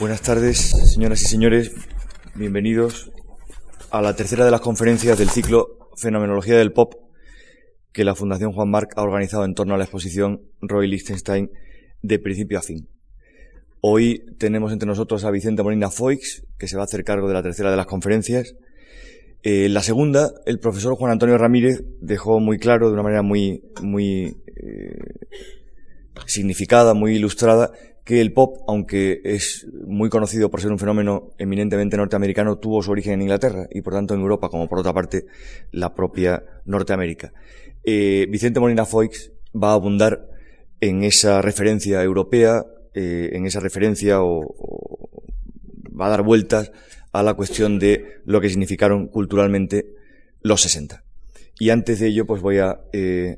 Buenas tardes, señoras y señores. Bienvenidos a la tercera de las conferencias del ciclo Fenomenología del Pop que la Fundación Juan Marc ha organizado en torno a la exposición Roy Lichtenstein de principio a fin. Hoy tenemos entre nosotros a Vicente Molina Foix, que se va a hacer cargo de la tercera de las conferencias. Eh, la segunda, el profesor Juan Antonio Ramírez dejó muy claro, de una manera muy, muy eh, significada, muy ilustrada, que el pop, aunque es muy conocido por ser un fenómeno eminentemente norteamericano, tuvo su origen en Inglaterra y por tanto en Europa, como por otra parte la propia Norteamérica. Eh, Vicente Molina Foix va a abundar en esa referencia europea, eh, en esa referencia o, va a dar vueltas a la cuestión de lo que significaron culturalmente los 60. Y antes de ello, pues voy a, eh,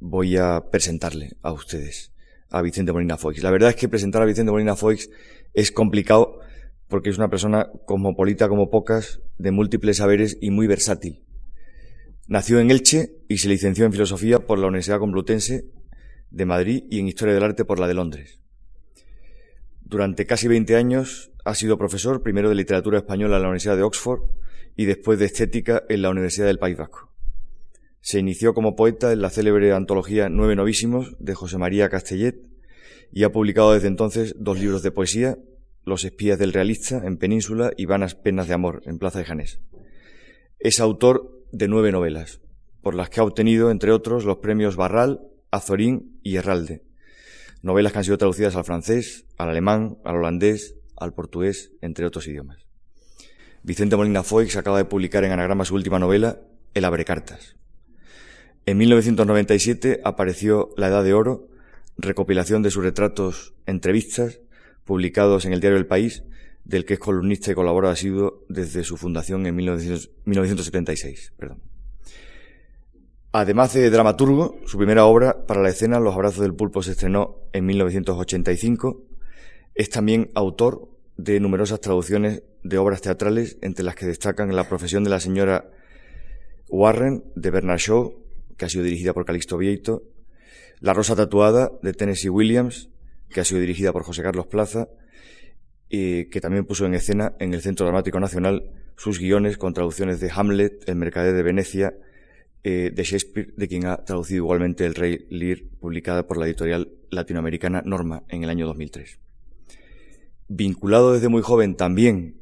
voy a presentarle a ustedes a Vicente Molina Foix. La verdad es que presentar a Vicente Molina Foix es complicado porque es una persona cosmopolita como pocas, de múltiples saberes y muy versátil. Nació en Elche y se licenció en Filosofía por la Universidad Complutense de Madrid y en Historia del Arte por la de Londres. Durante casi 20 años ha sido profesor primero de Literatura Española en la Universidad de Oxford y después de Estética en la Universidad del País Vasco. Se inició como poeta en la célebre antología Nueve Novísimos de José María Castellet y ha publicado desde entonces dos libros de poesía, Los espías del realista en Península y Vanas penas de amor en Plaza de Janés. Es autor de nueve novelas, por las que ha obtenido, entre otros, los premios Barral, Azorín y Herralde. Novelas que han sido traducidas al francés, al alemán, al holandés, al portugués, entre otros idiomas. Vicente Molina Foix acaba de publicar en anagrama su última novela, El Abrecartas. En 1997 apareció La Edad de Oro, recopilación de sus retratos, entrevistas, publicados en el diario El País, del que es columnista y colaborador asiduo desde su fundación en 1976. Perdón. Además de dramaturgo, su primera obra para la escena, Los Abrazos del Pulpo, se estrenó en 1985. Es también autor de numerosas traducciones de obras teatrales, entre las que destacan La profesión de la señora Warren, de Bernard Shaw, que ha sido dirigida por Calixto Vieito, La Rosa Tatuada, de Tennessee Williams, que ha sido dirigida por José Carlos Plaza, y que también puso en escena en el Centro Dramático Nacional sus guiones con traducciones de Hamlet, El Mercader de Venecia, eh, de Shakespeare, de quien ha traducido igualmente El Rey Lear, publicada por la editorial latinoamericana Norma en el año 2003. Vinculado desde muy joven también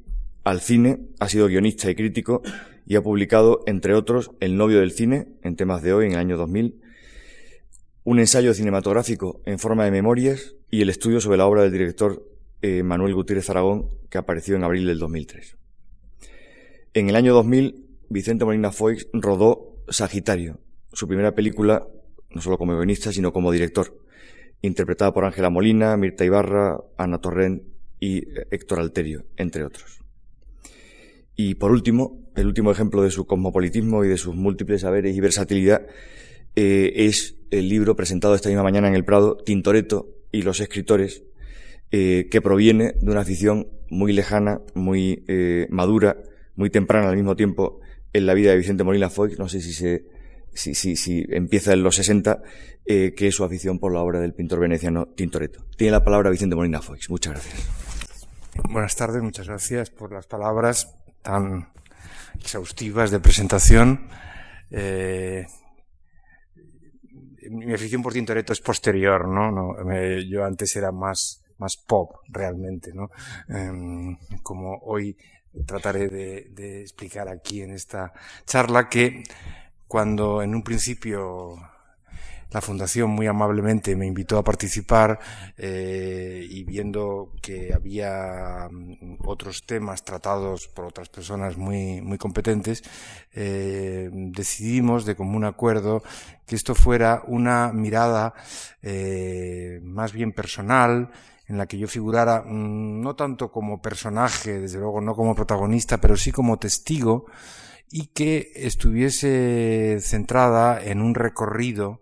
al cine, ha sido guionista y crítico y ha publicado, entre otros, El novio del cine, en temas de hoy, en el año 2000, un ensayo cinematográfico en forma de memorias y el estudio sobre la obra del director eh, Manuel Gutiérrez Aragón, que apareció en abril del 2003. En el año 2000, Vicente Molina Foix rodó Sagitario, su primera película, no solo como guionista, sino como director, interpretada por Ángela Molina, Mirta Ibarra, Ana Torrent y eh, Héctor Alterio, entre otros. Y por último, el último ejemplo de su cosmopolitismo y de sus múltiples saberes y versatilidad eh, es el libro presentado esta misma mañana en el Prado, Tintoretto y los escritores, eh, que proviene de una afición muy lejana, muy eh, madura, muy temprana al mismo tiempo en la vida de Vicente Molina Foix, no sé si se si, si, si empieza en los 60, que es su afición por la obra del pintor veneciano Tintoretto. Tiene la palabra Vicente Molina Foix. Muchas gracias. Buenas tardes, muchas gracias por las palabras tan exhaustivas de presentación. Eh, mi afición por Tintoretto es posterior, ¿no? yo antes era más, más pop, realmente, ¿no? Eh, como hoy trataré de explicar aquí en esta charla que cuando en un principio la fundación muy amablemente me invitó a participar eh, y viendo que había mm, otros temas tratados por otras personas muy, muy competentes, eh, decidimos de común acuerdo que esto fuera una mirada eh, más bien personal, en la que yo figurara mm, no tanto como personaje, desde luego no como protagonista, pero sí como testigo, y que estuviese centrada en un recorrido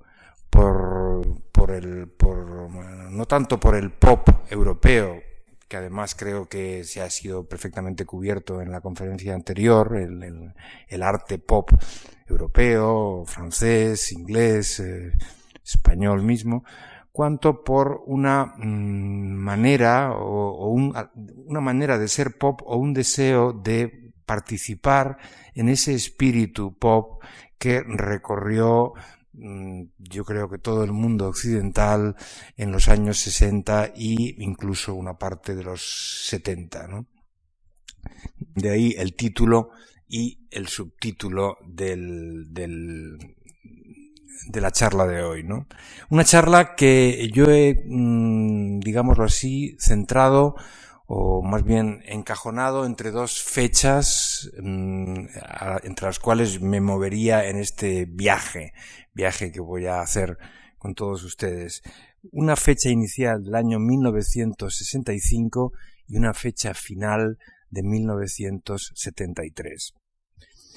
por, por el, por, no tanto por el pop europeo, que además creo que se ha sido perfectamente cubierto en la conferencia anterior, el, arte pop europeo, francés, inglés, eh, español mismo, cuanto por una mm, manera o, una manera de ser pop o un deseo de participar en ese espíritu pop que recorrió yo creo que todo el mundo occidental en los años 60 e incluso una parte de los 70, ¿no? De ahí el título y el subtítulo del, del, de la charla de hoy, ¿no? Una charla que yo he, mm, digámoslo así, centrado o más bien encajonado entre dos fechas mm, entre las cuales me movería en este viaje, viaje que voy a hacer con todos ustedes. Una fecha inicial del año 1965 y una fecha final de 1973.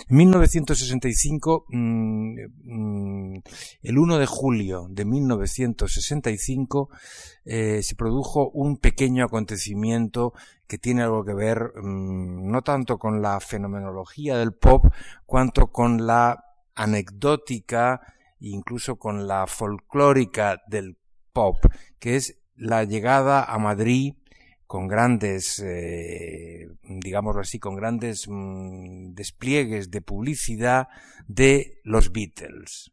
En 1965, mm, mm, el 1 de julio de 1965, eh, se produjo un pequeño acontecimiento que tiene algo que ver mm, no tanto con la fenomenología del pop, cuanto con la anecdótica incluso con la folclórica del pop, que es la llegada a Madrid con grandes, eh, digámoslo así, con grandes mm, despliegues de publicidad de los Beatles.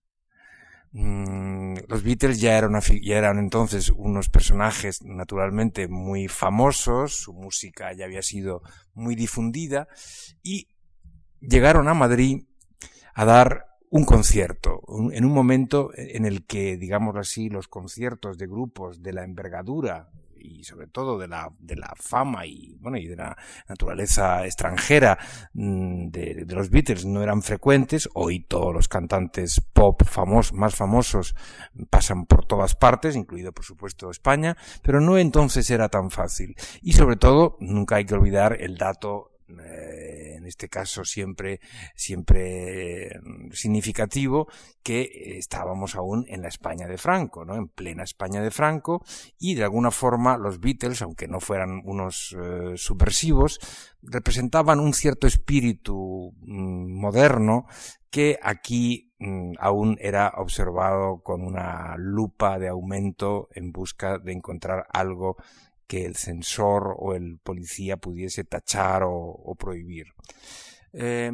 Mm, los Beatles ya eran, ya eran entonces unos personajes naturalmente muy famosos, su música ya había sido muy difundida y llegaron a Madrid a dar un concierto, en un momento en el que, digámoslo así, los conciertos de grupos de la envergadura y sobre todo de la, de la fama y, bueno, y de la naturaleza extranjera mm, de, los Beatles no eran frecuentes. Hoy todos los cantantes pop famos, más famosos pasan por todas partes, incluido por supuesto España, pero no entonces era tan fácil. Y sobre todo, nunca hay que olvidar el dato eh, en este caso siempre, siempre mm, significativo, que estábamos aún en la España de Franco, ¿no? En plena España de Franco, y de alguna forma los Beatles, aunque no fueran unos eh, subversivos, representaban un cierto espíritu mm, moderno que aquí mm, aún era observado con una lupa de aumento en busca de encontrar algo que el censor o el policía pudiese tachar o, prohibir. Eh,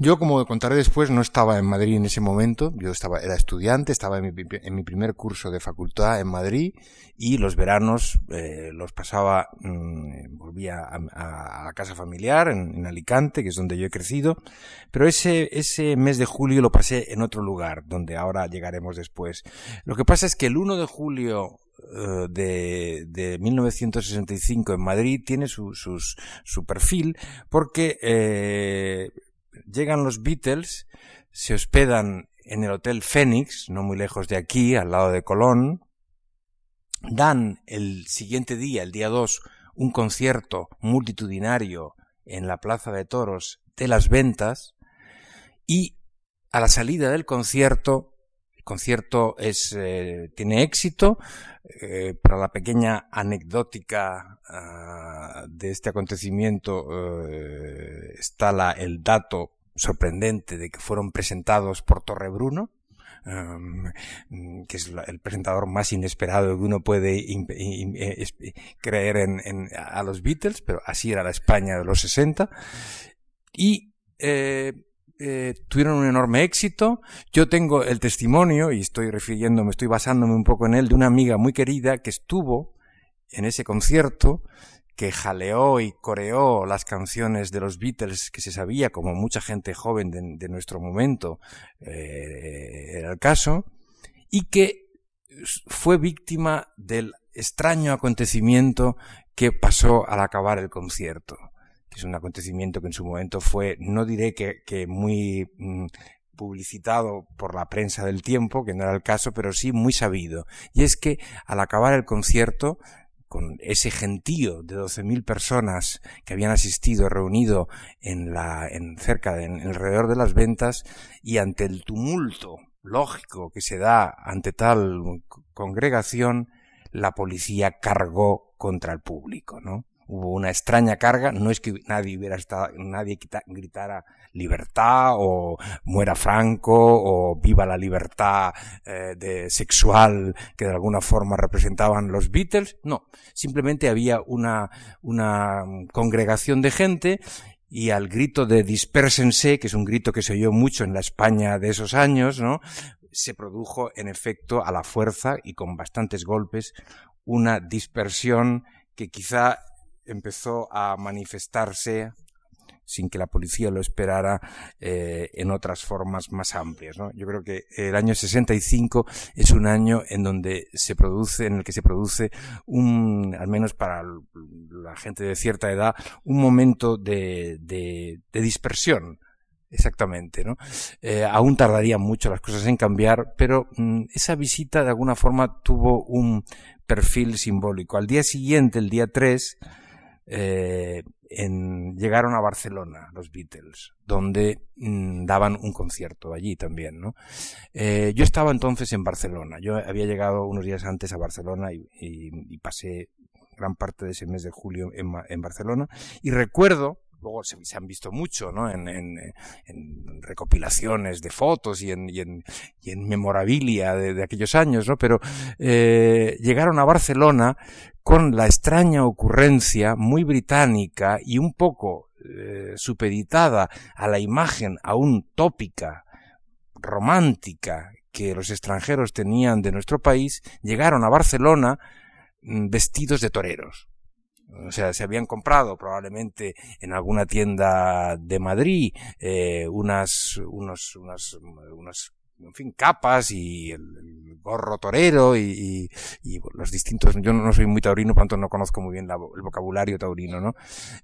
yo, como contaré después, no estaba en Madrid en ese momento. Yo estaba, era estudiante, estaba en mi, primer curso de facultad en Madrid y los veranos eh, los pasaba, mm, volvía a, la casa familiar en, en, Alicante, que es donde yo he crecido. Pero ese, ese mes de julio lo pasé en otro lugar, donde ahora llegaremos después. Lo que pasa es que el 1 de julio de, de 1965 en Madrid tiene su, su perfil porque eh, llegan los Beatles, se hospedan en el Hotel Fénix, no muy lejos de aquí, al lado de Colón, dan el siguiente día, el día 2, un concierto multitudinario en la Plaza de Toros de las Ventas y a la salida del concierto concierto es, eh, tiene éxito. Eh, para la pequeña anecdótica ah, de este acontecimiento eh, está el dato sorprendente de que fueron presentados por Torrebruno, que es el presentador más inesperado que uno puede creer en, a los Beatles, pero así era la España de los 60. Y eh, tuvieron un enorme éxito. Yo tengo el testimonio, y estoy refiriéndome, estoy basándome un poco en él, de una amiga muy querida que estuvo en ese concierto, que jaleó y coreó las canciones de los Beatles que se sabía, como mucha gente joven de, nuestro momento eh, era el caso, y que fue víctima del extraño acontecimiento que pasó al acabar el concierto es un acontecimiento que en su momento fue, no diré que, muy mm, publicitado por la prensa del tiempo, que no era el caso, pero sí muy sabido. Y es que al acabar el concierto, con ese gentío de 12.000 personas que habían asistido, reunido en la, en cerca en alrededor de las ventas, y ante el tumulto lógico que se da ante tal congregación, la policía cargó contra el público, ¿no? Hubo una extraña carga, no es que nadie hubiera estado, nadie gritara libertad o muera Franco o viva la libertad eh, sexual que de alguna forma representaban los Beatles, no, simplemente había una, una congregación de gente y al grito de dispérsense, que es un grito que se oyó mucho en la España de esos años, ¿no? se produjo en efecto a la fuerza y con bastantes golpes una dispersión que quizá empezó a manifestarse sin que la policía lo esperara eh, en otras formas más amplias. ¿no? Yo creo que el año 65 es un año en donde se produce, en el que se produce un, al menos para la gente de cierta edad, un momento de, de, dispersión Exactamente, ¿no? Eh, aún tardarían mucho las cosas en cambiar, pero mm, esa visita de alguna forma tuvo un perfil simbólico. Al día siguiente, el día 3, eh, en, llegaron a Barcelona los Beatles, donde mm, daban un concierto allí también, ¿no? Eh, yo estaba entonces en Barcelona. Yo había llegado unos días antes a Barcelona y, pasé gran parte de ese mes de julio en Barcelona. Y recuerdo luego se, han visto mucho, ¿no? En, en, recopilaciones de fotos y en, memorabilia de, de, aquellos años, ¿no? Pero eh, llegaron a Barcelona con la extraña ocurrencia muy británica y un poco eh, supeditada a la imagen aún tópica, romántica que los extranjeros tenían de nuestro país, llegaron a Barcelona mm, vestidos de toreros o sea, se habían comprado probablemente en alguna tienda de Madrid eh, unas, unos, unas, unas, en fin, capas y el, gorro torero y, y, los distintos, yo no, soy muy taurino, por tanto no conozco muy bien la, el vocabulario taurino, ¿no?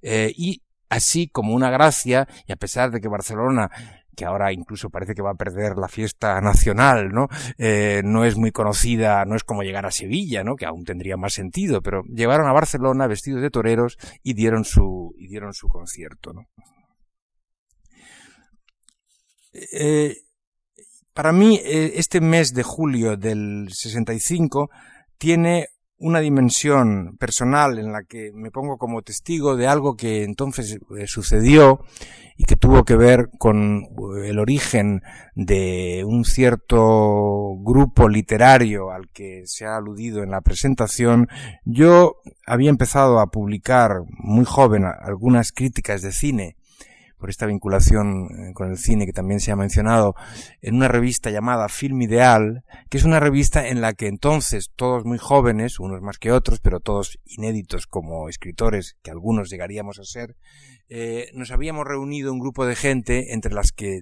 Eh, y así como una gracia, y a pesar de que Barcelona que ahora incluso parece que va a perder la fiesta nacional, ¿no? Eh, no es muy conocida, no es como llegar a Sevilla, ¿no? Que aún tendría más sentido, pero llevaron a Barcelona vestidos de toreros y dieron su, y dieron su concierto, ¿no? Eh, para mí, eh, este mes de julio del 65 tiene una dimensión personal en la que me pongo como testigo de algo que entonces eh, sucedió y que tuvo que ver con eh, el origen de un cierto grupo literario al que se ha aludido en la presentación, yo había empezado a publicar muy joven algunas críticas de cine por esta vinculación eh, con el cine que también se ha mencionado, en una revista llamada Film Ideal, que es una revista en la que entonces todos muy jóvenes, unos más que otros, pero todos inéditos como escritores, que algunos llegaríamos a ser, eh, nos habíamos reunido un grupo de gente entre las que,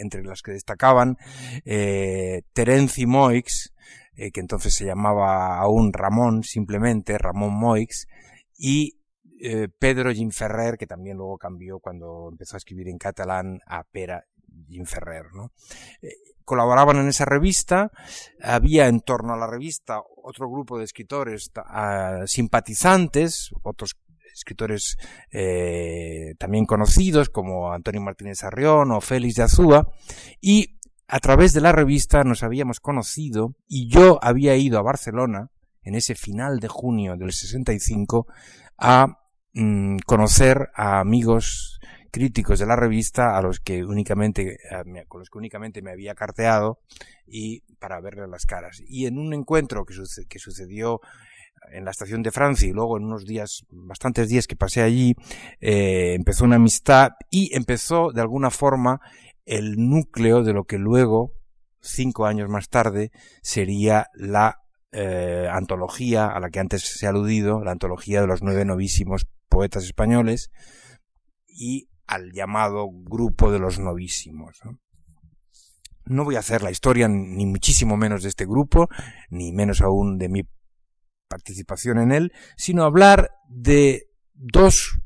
entre las que destacaban eh, Terence Moix, eh, que entonces se llamaba aún Ramón simplemente, Ramón Moix, y eh, Pedro Ginferrer, que también luego cambió cuando empezó a escribir en catalán a Pera Ginferrer, ¿no? Eh, colaboraban en esa revista, había en torno a la revista otro grupo de escritores uh, simpatizantes, otros escritores eh, también conocidos como Antonio Martínez Arrión o Félix de Azúa, y a través de la revista nos habíamos conocido y yo había ido a Barcelona en ese final de junio del 65 a mmm, conocer a amigos críticos de la revista a los que únicamente con los que únicamente me había carteado y para verle las caras. Y en un encuentro que, que sucedió en la estación de Francia y luego en unos días, bastantes días que pasé allí, eh, empezó una amistad y empezó de alguna forma el núcleo de lo que luego, cinco años más tarde, sería la eh, antología a la que antes se ha aludido, la antología de los nueve novísimos poetas españoles y al llamado grupo de los novísimos. ¿no? voy a hacer la historia ni muchísimo menos de este grupo, ni menos aún de mi participación en él, sino hablar de dos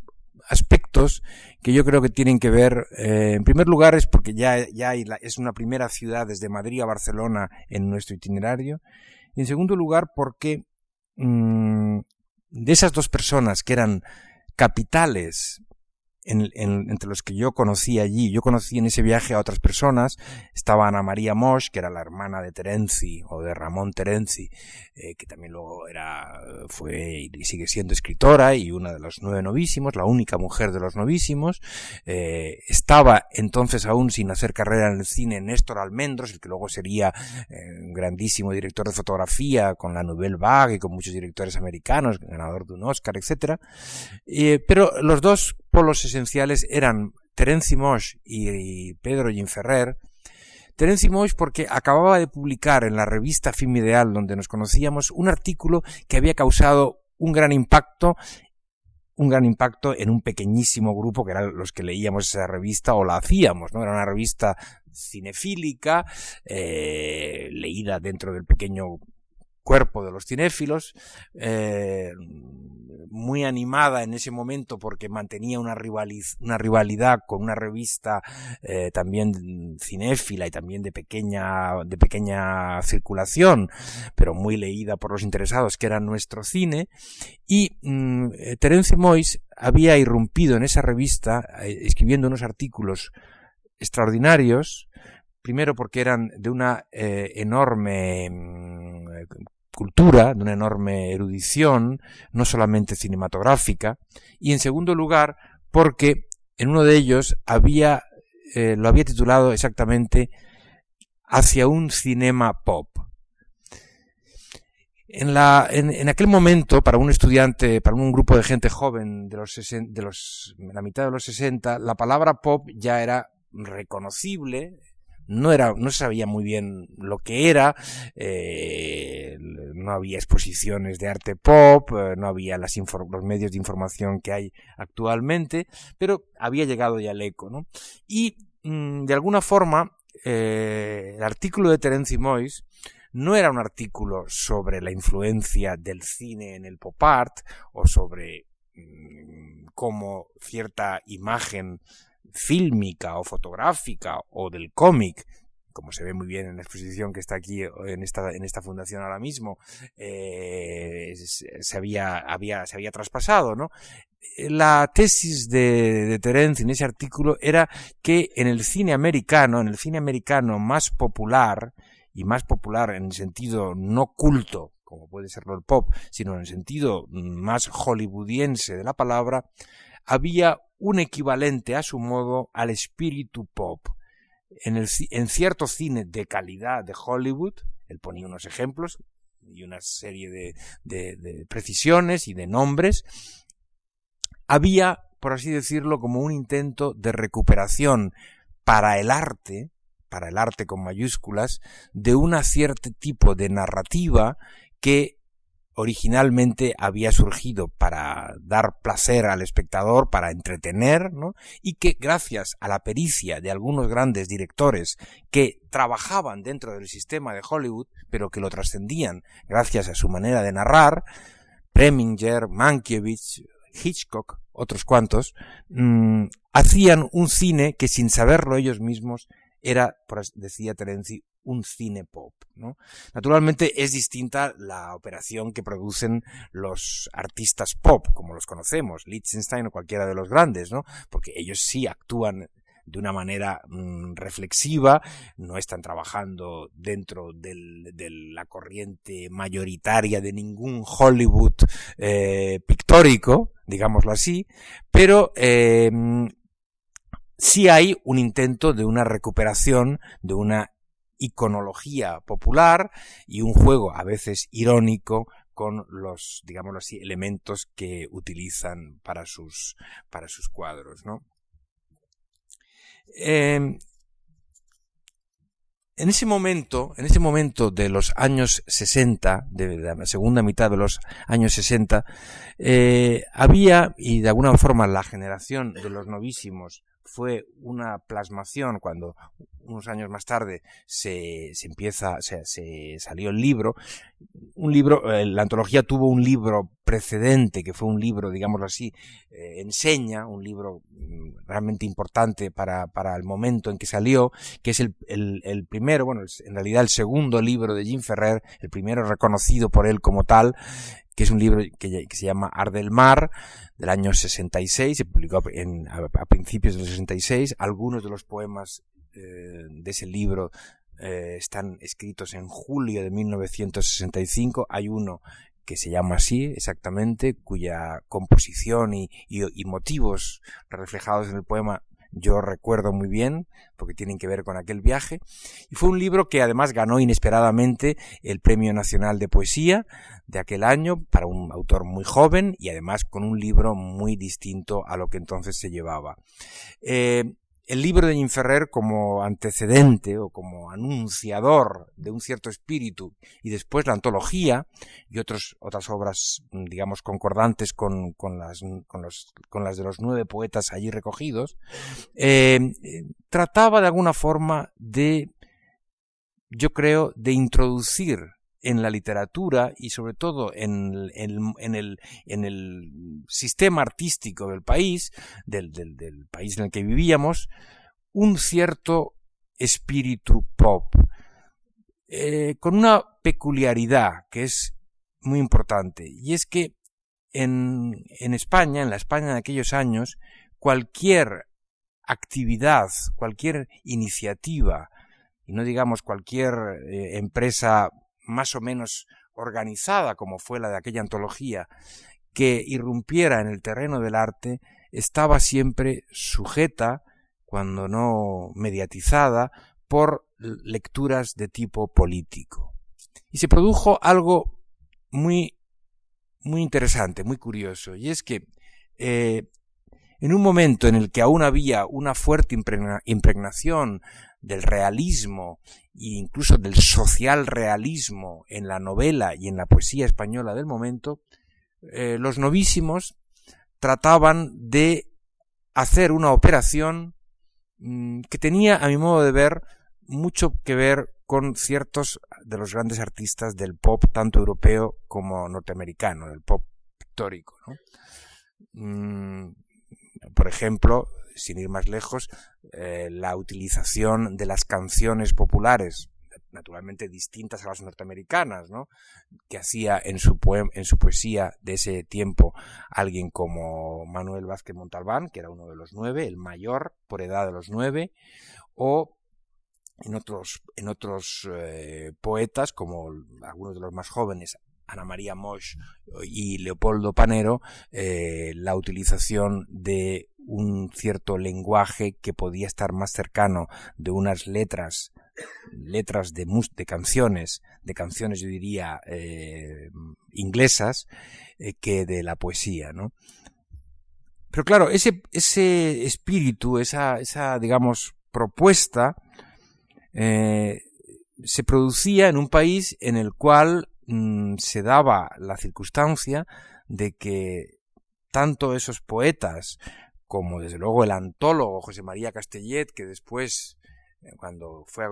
aspectos que yo creo que tienen que ver, eh, en primer lugar es porque ya, ya es una primera ciudad desde Madrid a Barcelona en nuestro itinerario, y en segundo lugar porque mmm, de esas dos personas que eran capitales entre los que yo conocí allí. Yo conocí en ese viaje a otras personas. Estaba Ana María Mosch, que era la hermana de Terenzi, o de Ramón Terenzi, eh, que también luego era, fue y sigue siendo escritora y una de los nueve novísimos, la única mujer de los novísimos. Eh, estaba entonces aún sin hacer carrera en el cine Néstor Almendros, el que luego sería eh, un grandísimo director de fotografía con la Nouvelle Vague y con muchos directores americanos, ganador de un Oscar, etcétera. pero los dos polos esenciales eran Terence Mosch y, Pedro Ginferrer. Terence Mosch porque acababa de publicar en la revista Film Ideal, donde nos conocíamos, un artículo que había causado un gran impacto un gran impacto en un pequeñísimo grupo que eran los que leíamos esa revista o la hacíamos, ¿no? Era una revista cinefílica, eh, leída dentro del pequeño cuerpo de los cinéfilos, eh, muy animada en ese momento porque mantenía una, una rivalidad con una revista eh, también cinéfila y también de pequeña, de pequeña circulación, pero muy leída por los interesados, que era nuestro cine. Y mm, eh, Terence Mois había irrumpido en esa revista escribiendo unos artículos extraordinarios, primero porque eran de una enorme mm, cultura, de una enorme erudición, no solamente cinematográfica, y en segundo lugar, porque en uno de ellos había, eh, lo había titulado exactamente Hacia un cinema pop. En, la, en, aquel momento, para un estudiante, para un grupo de gente joven de los, de los, la mitad de los 60, la palabra pop ya era reconocible, no era, no sabía muy bien lo que era, eh, no había exposiciones de arte pop, eh, no había las los medios de información que hay actualmente, pero había llegado ya el eco, ¿no? Y mm, de alguna forma, eh, el artículo de Terence Mois no era un artículo sobre la influencia del cine en el pop art o sobre mm, cómo cierta imagen fílmica o fotográfica o del cómic, como se ve muy bien en la exposición que está aquí en esta, en esta fundación ahora mismo, eh, se, había, había, se había traspasado, ¿no? La tesis de, de Terence en ese artículo era que en el cine americano, en el cine americano más popular, y más popular en el sentido no culto, como puede serlo el pop, sino en el sentido más hollywoodiense de la palabra, había un equivalente a su modo al espíritu pop. En, el, en cierto cine de calidad de Hollywood, él ponía unos ejemplos y una serie de, de precisiones y de nombres, había, por así decirlo, como un intento de recuperación para el arte, para el arte con mayúsculas, de una cierto tipo de narrativa que originalmente había surgido para dar placer al espectador, para entretener, ¿no? Y que gracias a la pericia de algunos grandes directores que trabajaban dentro del sistema de Hollywood, pero que lo trascendían gracias a su manera de narrar, Preminger, Mankiewicz, Hitchcock, otros cuantos, mm, hacían un cine que sin saberlo ellos mismos era, decía Terenzi, un cine pop. ¿no? Naturalmente es distinta la operación que producen los artistas pop, como los conocemos, Liechtenstein o cualquiera de los grandes, ¿no? porque ellos sí actúan de una manera mm, reflexiva, no están trabajando dentro del, de la corriente mayoritaria de ningún Hollywood eh, pictórico, digámoslo así, pero eh, sí hay un intento de una recuperación, de una iconología popular y un juego a veces irónico con los, digámoslo así, elementos que utilizan para sus, para sus cuadros, ¿no? Em, en ese momento, en ese momento de los años 60, de la segunda mitad de los años 60, eh, había, y de alguna forma la generación de los novísimos fue una plasmación cuando unos años más tarde se, se empieza, se, se, salió el libro. Un libro, eh, la antología tuvo un libro precedente, que fue un libro, digámoslo así, eh, enseña, un libro mm, realmente importante para, para el momento en que salió, que es el, el, el primero, bueno, en realidad el segundo libro de Jim Ferrer, el primero reconocido por él como tal, que es un libro que, se llama Ar del Mar, del año 66, se publicó en, a, principios del 66. Algunos de los poemas eh, de ese libro eh, están escritos en julio de 1965. Hay uno que se llama así exactamente, cuya composición y, y, motivos reflejados en el poema yo recuerdo muy bien, porque tienen que ver con aquel viaje. Y fue un libro que además ganó inesperadamente el Premio Nacional de Poesía de aquel año para un autor muy joven y además con un libro muy distinto a lo que entonces se llevaba. Eh, el libro de Inferrer como antecedente o como anunciador de un cierto espíritu y después la antología y otros, otras obras, digamos, concordantes con, con, las, con, los, con las de los nueve poetas allí recogidos, eh, trataba de alguna forma de, yo creo, de introducir en la literatura y sobre todo en, en, el, en el sistema artístico del país, del, del, del, país en el que vivíamos, un cierto espíritu pop, eh, con una peculiaridad que es muy importante, y es que en, en España, en la España de aquellos años, cualquier actividad, cualquier iniciativa, y no digamos cualquier eh, empresa más o menos organizada como fue la de aquella antología, que irrumpiera en el terreno del arte, estaba siempre sujeta, cuando no mediatizada, por lecturas de tipo político. Y se produjo algo muy, muy interesante, muy curioso, y es que eh, en un momento en el que aún había una fuerte impregnación del realismo e incluso del social realismo en la novela y en la poesía española del momento, eh, los novísimos trataban de hacer una operación mm, que tenía, a mi modo de ver, mucho que ver con ciertos de los grandes artistas del pop, tanto europeo como norteamericano, del pop pictórico. Mm, por ejemplo, sin ir más lejos, eh, la utilización de las canciones populares, naturalmente distintas a las norteamericanas, ¿no? que hacía en su, en su poesía de ese tiempo alguien como Manuel Vázquez Montalbán, que era uno de los nueve, el mayor por edad de los nueve, o en otros, en otros eh, poetas, como algunos de los más jóvenes, Ana María Mosch y Leopoldo Panero, eh, la utilización de un cierto lenguaje que podía estar más cercano de unas letras, letras de, de canciones, de canciones yo diría eh, inglesas, eh, que de la poesía, ¿no? Pero claro, ese, ese espíritu, esa, esa, digamos, propuesta, se producía en un país en el cual mm, se daba la circunstancia de que tanto esos poetas como desde luego el antólogo José María Castellet, que después, eh, cuando fue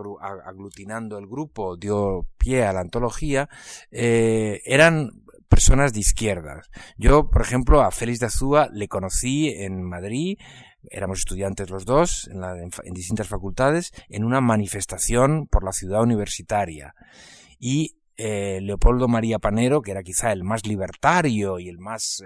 aglutinando el grupo, dio pie a la antología, eh, eran personas de izquierdas. Yo, por ejemplo, a Félix de Azúa le conocí en Madrid, éramos estudiantes los dos en, en, distintas facultades, en una manifestación por la ciudad universitaria. Y eh, Leopoldo María Panero, que era quizá el más libertario y el más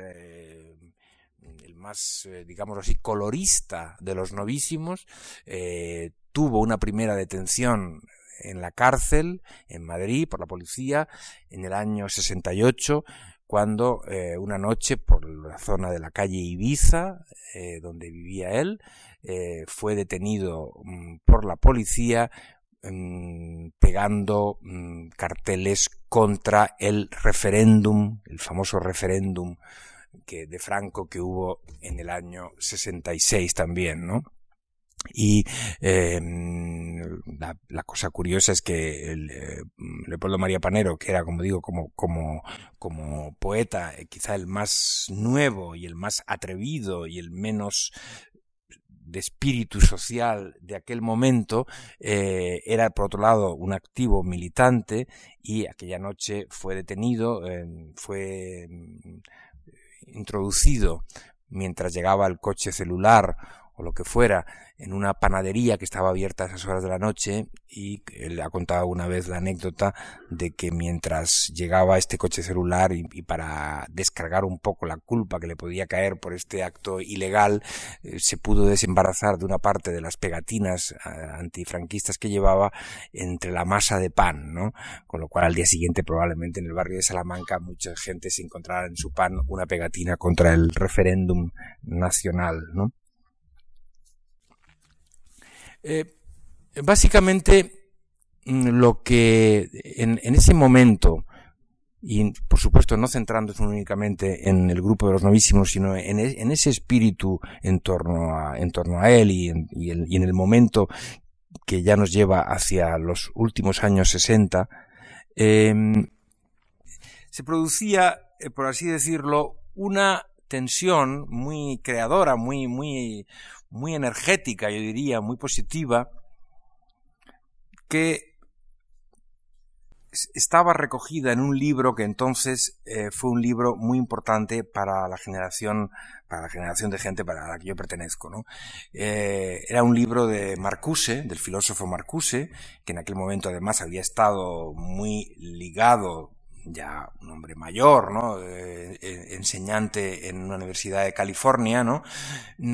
más, eh, digamos así, colorista de los novísimos, eh, tuvo una primera detención en la cárcel en Madrid por la policía en el año 68 cuando eh, una noche por la zona de la calle Ibiza donde vivía él fue detenido mm, por la policía pegando mm, carteles contra el referéndum, el famoso referéndum que de Franco que hubo en el año 66 también, ¿no? Y la, la, cosa curiosa es que el, eh, Leopoldo María Panero, que era, como digo, como, como, como poeta, eh, quizá el más nuevo y el más atrevido y el menos de espíritu social de aquel momento, eh, era por otro lado un activo militante y aquella noche fue detenido, fue introducido mientras llegaba el coche celular o lo que fuera en una panadería que estaba abierta a esas horas de la noche y él ha contado una vez la anécdota de que mientras llegaba este coche celular y, para descargar un poco la culpa que le podía caer por este acto ilegal, eh, se pudo desembarazar de una parte de las pegatinas eh, antifranquistas que llevaba entre la masa de pan, ¿no? Con lo cual al día siguiente probablemente en el barrio de Salamanca mucha gente se encontrara en su pan una pegatina contra el referéndum nacional, ¿no? Eh, básicamente, mm, lo que en, ese momento, y por supuesto no centrándose únicamente en el grupo de los novísimos, sino en, e, ese espíritu en torno a, en torno a él y en, el momento que ya nos lleva hacia los últimos años 60, em, se producía, eh, por así decirlo, una tensión muy creadora, muy, muy, muy energética, yo diría, muy positiva, que estaba recogida en un libro que entonces eh, fue un libro muy importante para la generación para la generación de gente para la que yo pertenezco ¿no? Eh, era un libro de Marcuse del filósofo Marcuse que en aquel momento además había estado muy ligado ya un hombre mayor, ¿no? Eh, eh, enseñante en una universidad de California, ¿no?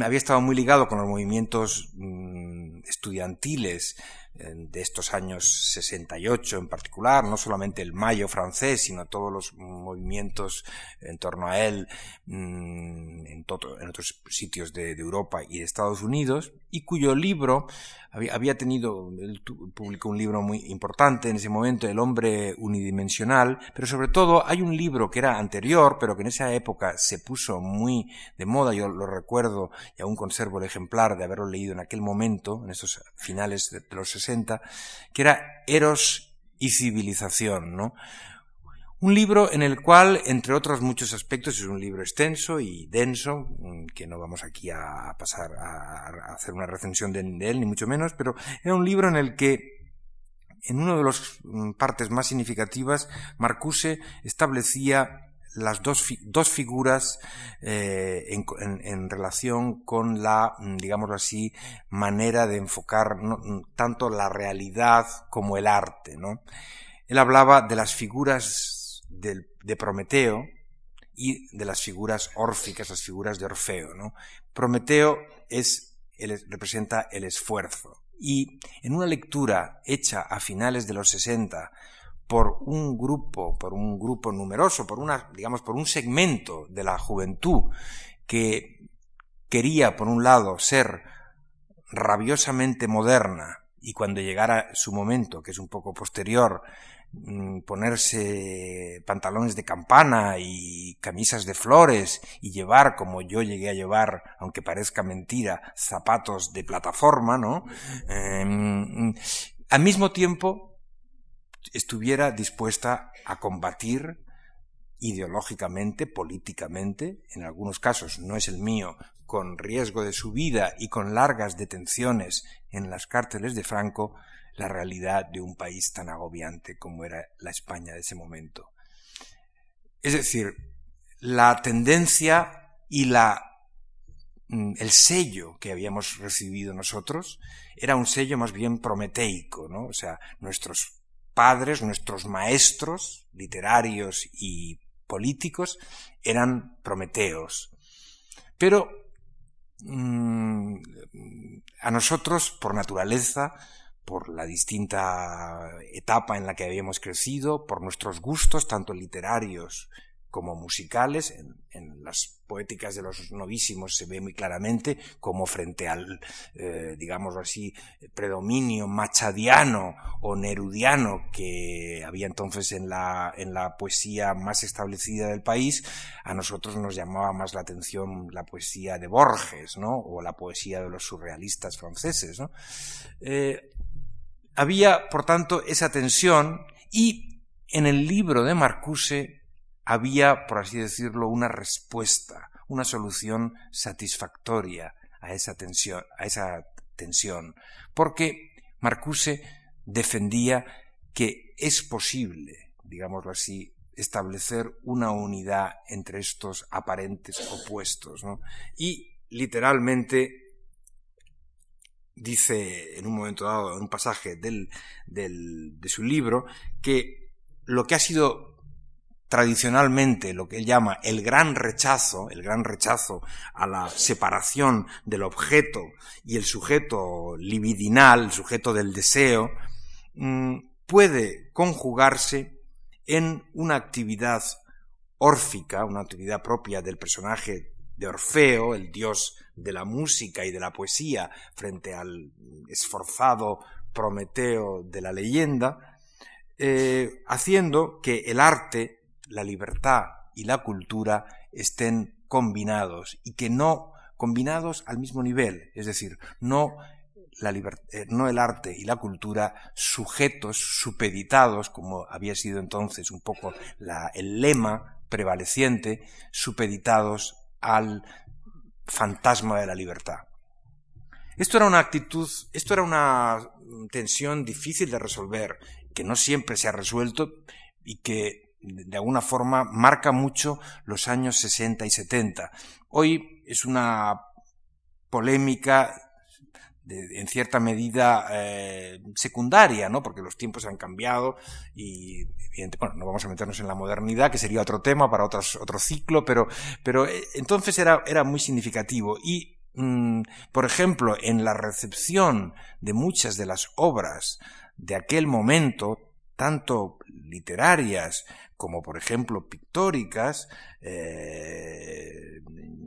Había estado muy ligado con los movimientos mm, estudiantiles de estos años 68 en particular, no solamente el Mayo francés, sino todos los movimientos en torno a él mm, en otros sitios de, Europa y de Estados Unidos, y cuyo libro había, tenido, él publicó un libro muy importante en ese momento, El hombre unidimensional, pero sobre todo hay un libro que era anterior, pero que en esa época se puso muy de moda, yo lo recuerdo y aún conservo el ejemplar de haberlo leído en aquel momento, en esos finales de, los 60, que era Eros y civilización, ¿no? Un libro en el cual, entre otros muchos aspectos, es un libro extenso y denso, mm, que no vamos aquí a pasar a hacer una recensión de, él, ni mucho menos, pero era un libro en el que, en una de las mm, partes más significativas, Marcuse establecía las dos, dos figuras eh, en, relación con la, mm, digámoslo así, manera de enfocar tanto la realidad como el arte, ¿no? Él hablaba de las figuras de Prometeo y de las figuras órficas, las figuras de Orfeo. Prometeo es, representa el esfuerzo. Y en una lectura hecha a finales de los 60 por un grupo, por un grupo numeroso, por una, digamos, por un segmento de la juventud que quería, por un lado, ser rabiosamente moderna y cuando llegara su momento, que es un poco posterior, ponerse pantalones de campana y camisas de flores y llevar, como yo llegué a llevar, aunque parezca mentira, zapatos de plataforma, ¿no? Em, al mismo tiempo estuviera dispuesta a combatir ideológicamente, políticamente, en algunos casos no es el mío, con riesgo de su vida y con largas detenciones en las cárceles de Franco, la realidad de un país tan agobiante como era la España de ese momento. Es decir, la tendencia y la, mm, el sello que habíamos recibido nosotros era un sello más bien prometeico, ¿no? O sea, nuestros padres, nuestros maestros literarios y políticos eran prometeos. Pero mm, a nosotros, por naturaleza, por la distinta etapa en la que habíamos crecido, por nuestros gustos, tanto literarios como musicales, en, las poéticas de los novísimos se ve muy claramente como frente al, eh, digamos así, predominio machadiano o nerudiano que había entonces en la, en la poesía más establecida del país, a nosotros nos llamaba más la atención la poesía de Borges, ¿no? O la poesía de los surrealistas franceses, ¿no? Eh, había, por tanto, esa tensión y en el libro de Marcuse había, por así decirlo, una respuesta, una solución satisfactoria a esa tensión, a esa tensión, porque Marcuse defendía que es posible, digámoslo así, establecer una unidad entre estos aparentes opuestos. Y literalmente dice en un momento dado, en un pasaje del, de su libro, que lo que ha sido tradicionalmente lo que él llama el gran rechazo, el gran rechazo a la separación del objeto y el sujeto libidinal, el sujeto del deseo, mm, puede conjugarse en una actividad órfica, una actividad propia del personaje de Orfeo, el dios de la música y de la poesía, frente al esforzado Prometeo de la leyenda, eh, haciendo que el arte, la libertad y la cultura estén combinados y que no combinados al mismo nivel, es decir, no, la eh, no el arte y la cultura sujetos, supeditados, como había sido entonces un poco el lema prevaleciente, supeditados al fantasma de la libertad. Esto era una actitud, esto era una tensión difícil de resolver, que no siempre se ha resuelto y que de alguna forma marca mucho los años 60 y 70. Hoy es una polémica en cierta medida eh, secundaria, ¿no? Porque los tiempos han cambiado y, bueno, no vamos a meternos en la modernidad, que sería otro tema para otro ciclo, pero, pero eh, entonces era, era muy significativo. Y, mm, por ejemplo, en la recepción de muchas de las obras de aquel momento, tanto literarias como, por ejemplo, pictóricas, eh,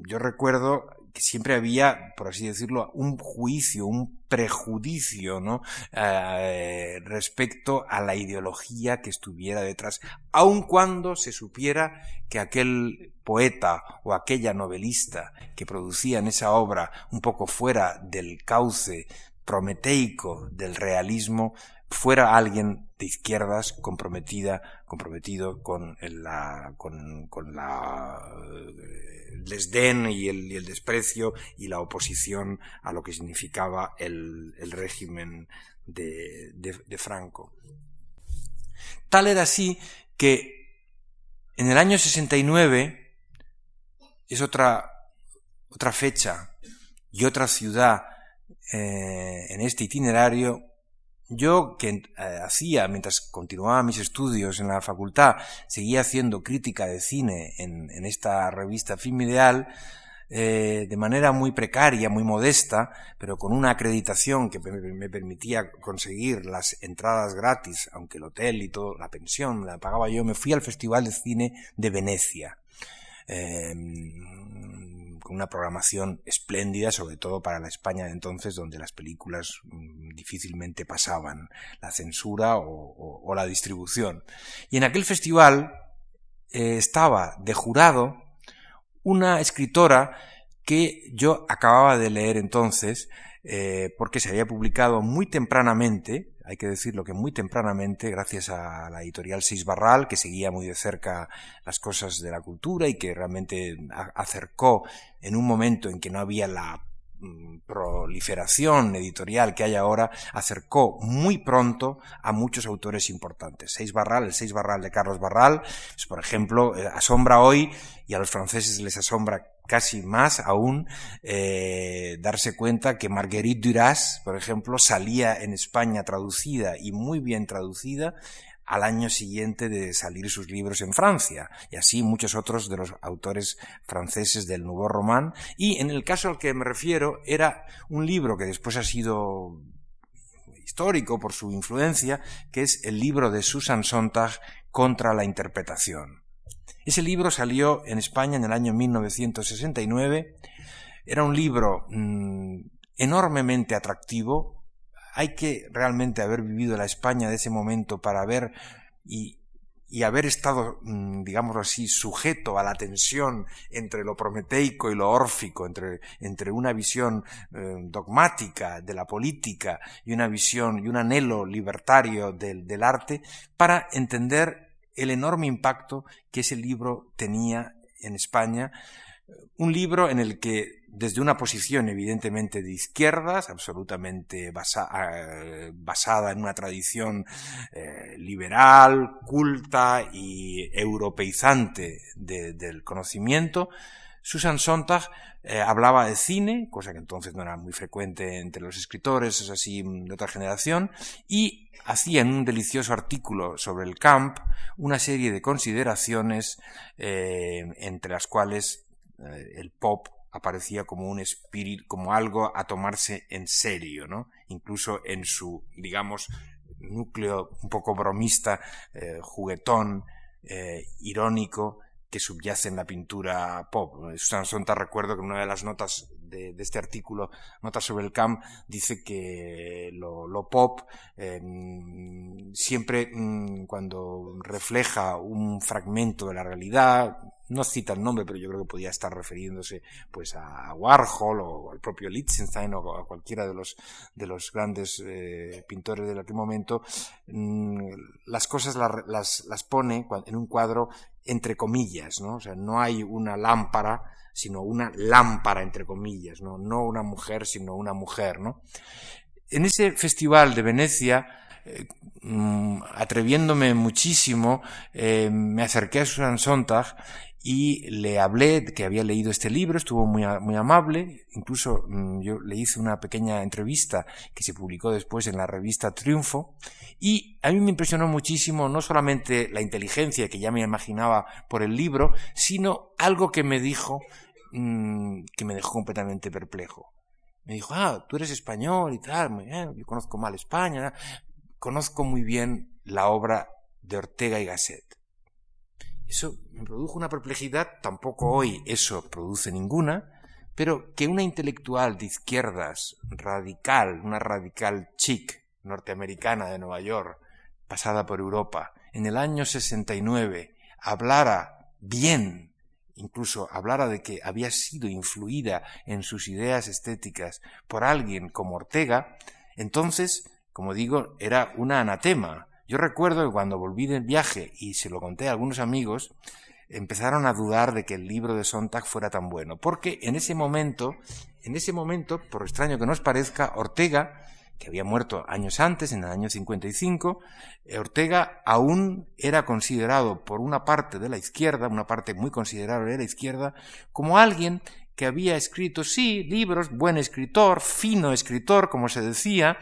yo recuerdo que siempre había, por así decirlo, un juicio, un prejuicio, ¿no? Eh, respecto a la ideología que estuviera detrás, aun cuando se supiera que aquel poeta o aquella novelista que producía en esa obra un poco fuera del cauce prometeico del realismo fuera alguien de izquierdas comprometida, comprometido con la, con, con la el desdén y el, el, desprecio y la oposición a lo que significaba el, el régimen de, de, Franco. Tal era así que en el año 69 es otra, otra fecha y otra ciudad eh, en este itinerario yo que eh, hacía, mientras continuaba mis estudios en la facultad, seguía haciendo crítica de cine en, en esta revista Film Ideal, eh, de manera muy precaria, muy modesta, pero con una acreditación que me, permitía conseguir las entradas gratis, aunque el hotel y todo, la pensión la pagaba yo, me fui al Festival de Cine de Venecia. Eh, una programación espléndida, sobre todo para la España de entonces, donde las películas mm, difícilmente pasaban la censura o, la distribución. Y en aquel festival eh, estaba de jurado una escritora que yo acababa de leer entonces, eh, porque se había publicado muy tempranamente, hay que decirlo que muy tempranamente, gracias a la editorial Seis Barral, que seguía muy de cerca las cosas de la cultura y que realmente acercó en un momento en que no había la proliferación editorial que hay ahora, acercó muy pronto a muchos autores importantes. Seis Barral, el Seis Barral de Carlos Barral, pues, por ejemplo, eh, asombra hoy y a los franceses les asombra casi más aún eh, darse cuenta que Marguerite Duras, por ejemplo, salía en España traducida y muy bien traducida al año siguiente de salir sus libros en Francia, y así muchos otros de los autores franceses del Nouveau Roman. Y en el caso al que me refiero, era un libro que después ha sido histórico por su influencia, que es el libro de Susan Sontag contra la interpretación. Ese libro salió en España en el año 1969. Era un libro mm, enormemente atractivo. Hay que realmente haber vivido la España de ese momento para ver y, haber estado, mm, digámoslo así, sujeto a la tensión entre lo prometeico y lo órfico, entre, entre una visión eh, dogmática de la política y una visión y un anhelo libertario del, del arte, para entender el enorme impacto que ese libro tenía en España, un libro en el que desde una posición evidentemente de izquierdas, absolutamente eh, basada en una tradición eh, liberal, culta y europeizante del conocimiento, Susan Sontag eh, hablaba de cine, cosa que entonces no era muy frecuente entre los escritores, es así de otra generación, y hacía en un delicioso artículo sobre el camp una serie de consideraciones entre las cuales el pop aparecía como un espíritu, como algo a tomarse en serio, ¿no? Incluso en su, digamos, núcleo un poco bromista, juguetón, irónico, que subyace en la pintura pop. Susan Sontag recuerdo que en una de las notas de, este artículo, Notas sobre el camp, dice que lo, pop em, siempre mm, cuando refleja un fragmento de la realidad, no cita el nombre, pero yo creo que podía estar refiriéndose pues a Warhol o al propio Lichtenstein o a cualquiera de los de los grandes eh, pintores de aquel momento, mm, las cosas las, las pone en un cuadro entre comillas, ¿no? O sea, no hay una lámpara, sino una lámpara entre comillas, ¿no? No una mujer, sino una mujer, ¿no? En ese festival de Venecia, eh, mm, atreviéndome muchísimo, eh, me acerqué a Susan Sontag y le hablé que había leído este libro, estuvo muy, muy amable, incluso mm, yo le hice una pequeña entrevista que se publicó después en la revista Triunfo, y a mí me impresionó muchísimo no solamente la inteligencia que ya me imaginaba por el libro, sino algo que me dijo mm, que me dejó completamente perplejo. Me dijo, ah, tú eres español y tal, yo conozco mal España, conozco muy bien la obra de Ortega y Gasset. Eso me produjo una perplejidad, tampoco hoy eso produce ninguna, pero que una intelectual de izquierdas radical, una radical chic norteamericana de Nueva York, pasada por Europa, en el año 69, hablara bien, incluso hablara de que había sido influida en sus ideas estéticas por alguien como Ortega, entonces, como digo, era una anatema, yo recuerdo que cuando volví del viaje y se lo conté a algunos amigos, empezaron a dudar de que el libro de Sontag fuera tan bueno, porque en ese momento, en ese momento, por extraño que nos parezca, Ortega, que había muerto años antes, en el año 55, eh, Ortega aún era considerado por una parte de la izquierda, una parte muy considerable de la izquierda, como alguien que había escrito, sí, libros, buen escritor, fino escritor, como se decía,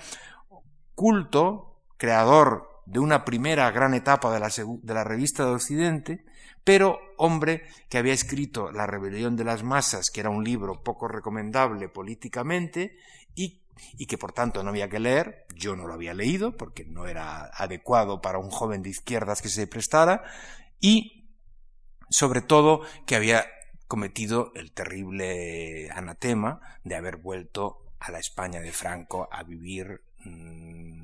culto, creador de una primera gran etapa de la, de la revista de Occidente, pero hombre que había escrito La rebelión de las masas, que era un libro poco recomendable políticamente y, y, que por tanto no había que leer, yo no lo había leído porque no era adecuado para un joven de izquierdas que se prestara, y sobre todo que había cometido el terrible anatema de haber vuelto a la España de Franco a vivir mm,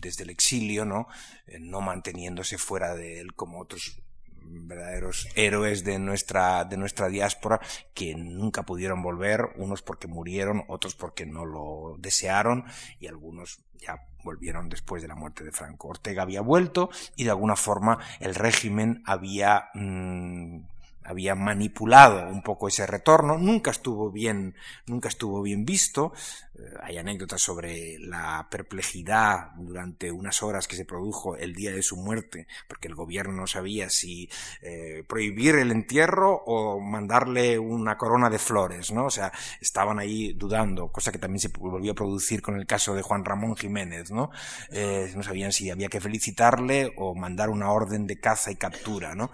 desde el exilio, ¿no? Eh, no manteniéndose fuera de él como otros verdaderos héroes de nuestra, de nuestra diáspora que nunca pudieron volver, unos porque murieron, otros porque no lo desearon y algunos ya volvieron después de la muerte de Franco. Ortega había vuelto y de alguna forma el régimen había mm, había manipulado un poco ese retorno, nunca estuvo bien, nunca estuvo bien visto. Eh, hay anécdotas sobre la perplejidad durante unas horas que se produjo el día de su muerte, porque el gobierno no sabía si eh, prohibir el entierro o mandarle una corona de flores, ¿no? O sea, estaban ahí dudando, cosa que también se volvió a producir con el caso de Juan Ramón Jiménez, ¿no? Eh, no sabían si había que felicitarle o mandar una orden de caza y captura, ¿no?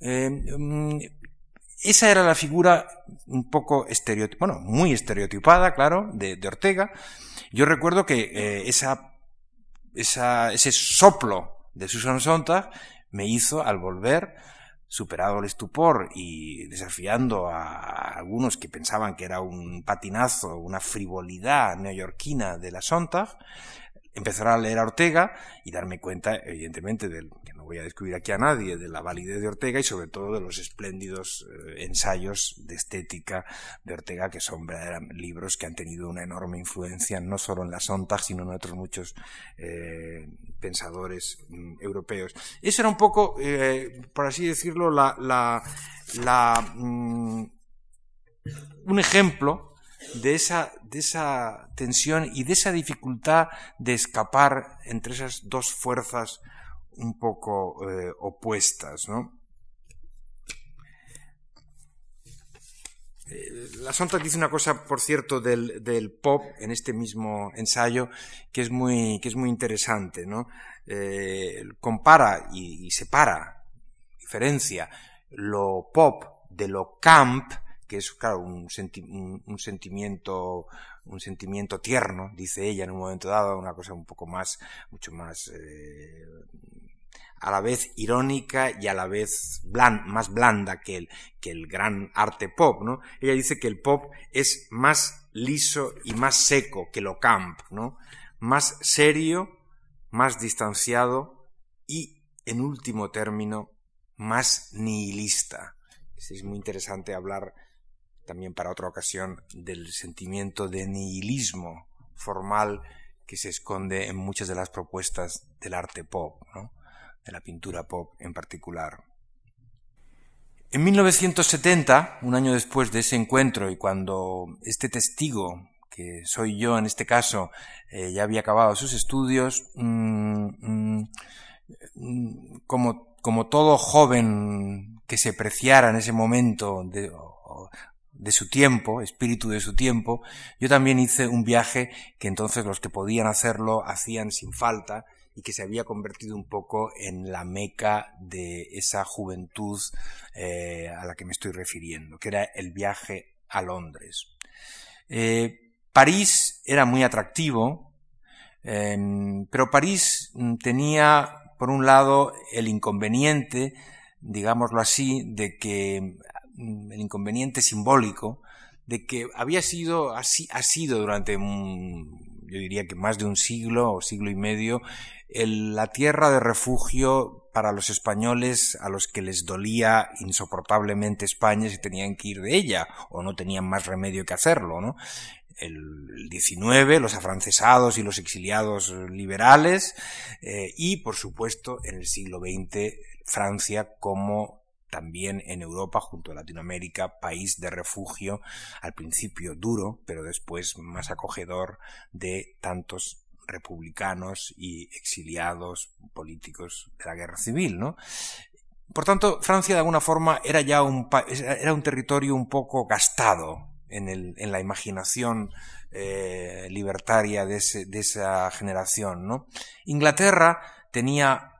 Mm, esa era la figura un poco estereotipada, bueno, muy estereotipada, claro, de, Ortega. Yo recuerdo que eh, esa, ese soplo de Susan Sontag me hizo, al volver, superado el estupor y desafiando a algunos que pensaban que era un patinazo, una frivolidad neoyorquina de la Sontag, empezar a leer a Ortega y darme cuenta, evidentemente, del, voy a descubrir aquí a nadie, de la validez de Ortega y sobre todo de los espléndidos eh, ensayos de estética de Ortega, que son libros que han tenido una enorme influencia no solo en la Sontag, sino en otros muchos eh, pensadores mm, europeos. Eso era un poco, eh, por así decirlo, la, la, la mm, un ejemplo de esa, de esa tensión y de esa dificultad de escapar entre esas dos fuerzas un poco eh, opuestas, ¿no? Eh, la Sontag dice una cosa, por cierto, del, pop en este mismo ensayo que es muy, que es muy interesante, ¿no? Eh, compara y, separa, diferencia lo pop de lo camp, que es, claro, un, senti un, un, sentimiento, un sentimiento tierno, dice ella en un momento dado, una cosa un poco más, mucho más, a la vez irónica y a la vez más blanda que el, que el gran arte pop, ¿no? Ella dice que el pop es más liso y más seco que lo camp, ¿no? Más serio, más distanciado y, en último término, más nihilista. Es muy interesante hablar también para otra ocasión del sentimiento de nihilismo formal que se esconde en muchas de las propuestas del arte pop, ¿no? De la pintura pop en particular. En 1970, un año después de ese encuentro y cuando este testigo, que soy yo en este caso, eh, ya había acabado sus estudios, mmm, mmm, como, como, todo joven que se preciara en ese momento de, de su tiempo, espíritu de su tiempo, yo también hice un viaje que entonces los que podían hacerlo hacían sin falta, y que se había convertido un poco en la meca de esa juventud eh, a la que me estoy refiriendo, que era el viaje a Londres. Eh, París era muy atractivo, pero París mm, tenía, por un lado, el inconveniente, digámoslo así, de que mm, el inconveniente simbólico de que había sido ha sido durante un, yo diría que más de un siglo o siglo y medio la tierra de refugio para los españoles a los que les dolía insoportablemente España si tenían que ir de ella o no tenían más remedio que hacerlo, ¿no? El, 19, los afrancesados y los exiliados liberales eh, y, por supuesto, en el siglo XX, Francia como también en Europa, junto a Latinoamérica, país de refugio, al principio duro, pero después más acogedor de tantos republicanos y exiliados políticos de la guerra civil, ¿no? Por tanto, Francia de alguna forma era ya un, era un territorio un poco gastado en, el, en la imaginación eh, libertaria de, de, esa generación, ¿no? Inglaterra tenía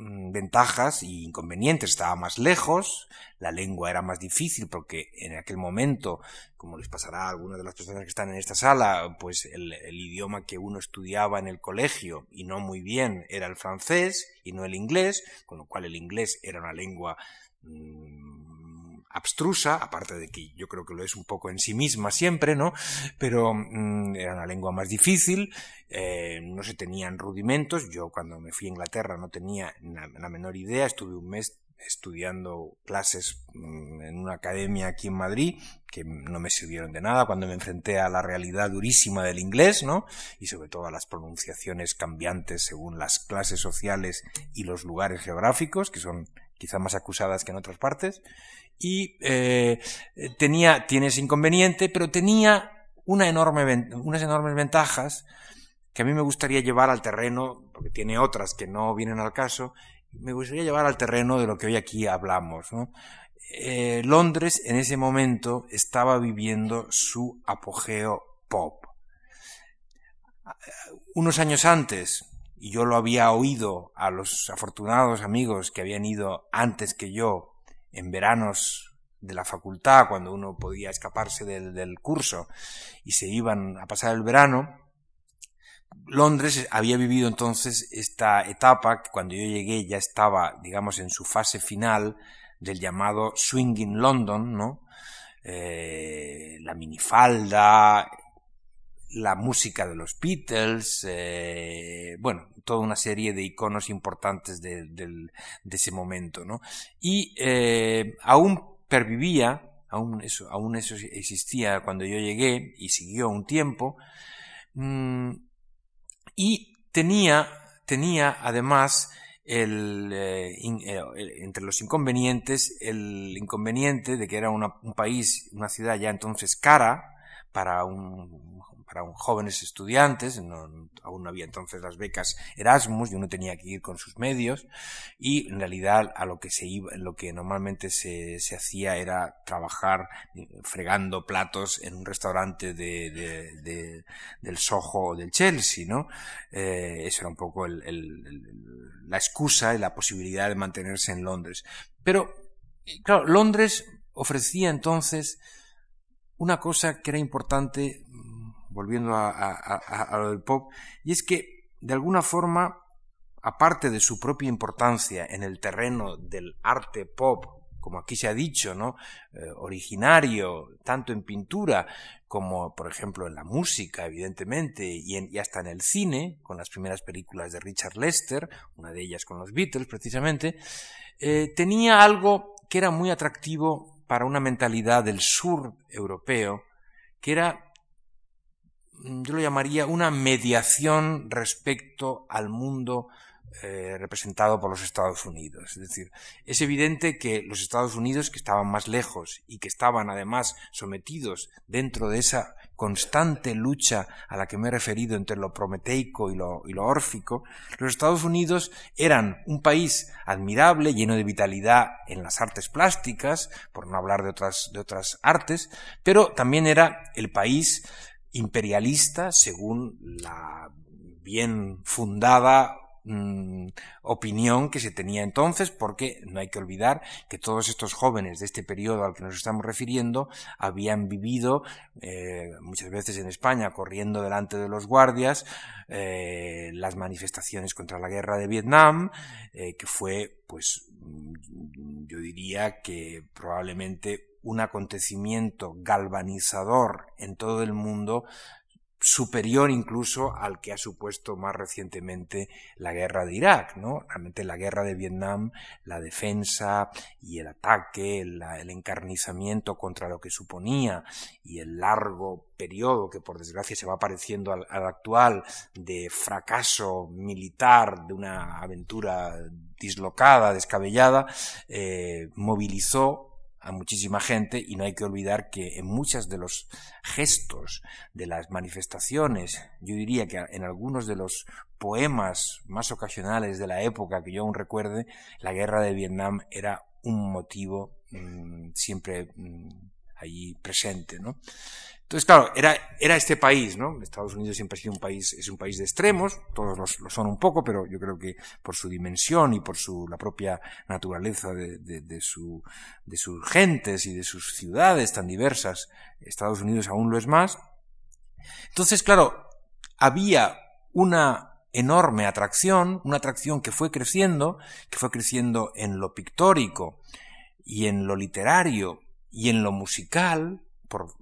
ventajas y inconvenientes. Estaba más lejos, la lengua era más difícil porque en aquel momento, como les pasará a algunas de las personas que están en esta sala, pues el, el, idioma que uno estudiaba en el colegio y no muy bien era el francés y no el inglés, con lo cual el inglés era una lengua mmm, abstrusa, aparte de que yo creo que lo es un poco en sí misma siempre, ¿no? Pero mmm, era una lengua más difícil, eh, no se tenían rudimentos, yo cuando me fui a Inglaterra no tenía la, menor idea, estuve un mes estudiando clases mmm, en una academia aquí en Madrid que no me sirvieron de nada cuando me enfrenté a la realidad durísima del inglés, ¿no? Y sobre todo a las pronunciaciones cambiantes según las clases sociales y los lugares geográficos, que son quizá más acusadas que en otras partes y eh, tenía, tiene ese inconveniente, pero tenía una enorme, unas enormes ventajas que a mí me gustaría llevar al terreno, porque tiene otras que no vienen al caso, me gustaría llevar al terreno de lo que hoy aquí hablamos. Eh, Londres en ese momento estaba viviendo su apogeo pop. Unos años antes, y yo lo había oído a los afortunados amigos que habían ido antes que yo en veranos de la facultad, cuando uno podía escaparse del, del curso y se iban a pasar el verano, Londres había vivido entonces esta etapa que cuando yo llegué ya estaba, digamos, en su fase final del llamado Swinging London, ¿no? Eh, la minifalda, la música de los Beatles, eh, bueno, toda una serie de iconos importantes de, ese momento, ¿no? Y eh, aún pervivía, aún eso, aún eso existía cuando yo llegué y siguió un tiempo, mmm, y tenía, tenía además el, eh, eh, entre los inconvenientes, el inconveniente de que era una, un país, una ciudad ya entonces cara para un para jóvenes estudiantes, aún no había entonces las becas Erasmus y uno tenía que ir con sus medios y en realidad a lo que se iba, lo que normalmente se, se hacía era trabajar eh, fregando platos en un restaurante de, de, del Soho o del Chelsea, ¿no? Eh, eso era un poco el, la excusa y la posibilidad de mantenerse en Londres. Pero, claro, Londres ofrecía entonces una cosa que era importante volviendo a, lo del pop, y es que, de alguna forma, aparte de su propia importancia en el terreno del arte pop, como aquí se ha dicho, ¿no? Eh, originario, tanto en pintura como, por ejemplo, en la música, evidentemente, y, y, hasta en el cine, con las primeras películas de Richard Lester, una de ellas con los Beatles, precisamente, eh, tenía algo que era muy atractivo para una mentalidad del sur europeo, que era yo lo llamaría una mediación respecto al mundo eh, representado por los Estados Unidos. Es decir, es evidente que los Estados Unidos, que estaban más lejos y que estaban además sometidos dentro de esa constante lucha a la que me he referido entre lo prometeico y lo, y lo órfico, los Estados Unidos eran un país admirable, lleno de vitalidad en las artes plásticas, por no hablar de otras, de otras artes, pero también era el país imperialista según la bien fundada mm, opinión que se tenía entonces, porque no hay que olvidar que todos estos jóvenes de este periodo al que nos estamos refiriendo habían vivido eh, muchas veces en España corriendo delante de los guardias eh, las manifestaciones contra la guerra de Vietnam, eh, que fue, pues, mm, yo diría que probablemente un acontecimiento galvanizador en todo el mundo superior incluso al que ha supuesto más recientemente la guerra de Irak, ¿no? Realmente la guerra de Vietnam, la defensa y el ataque, el encarnizamiento contra lo que suponía y el largo periodo que por desgracia se va pareciendo al, actual de fracaso militar, de una aventura dislocada, descabellada, eh, movilizó a muchísima gente y no hay que olvidar que en muchos de los gestos de las manifestaciones, yo diría que en algunos de los poemas más ocasionales de la época que yo aún recuerde, la guerra de Vietnam era un motivo mm, siempre mm, allí presente, ¿no? Entonces, claro, era, era este país, ¿no? Estados Unidos siempre ha sido un país, es un país de extremos, todos lo son un poco, pero yo creo que por su dimensión y por su, la propia naturaleza de, de, de, su, de sus gentes y de sus ciudades tan diversas, Estados Unidos aún lo es más. Entonces, claro, había una enorme atracción, una atracción que fue creciendo, que fue creciendo en lo pictórico y en lo literario y en lo musical, por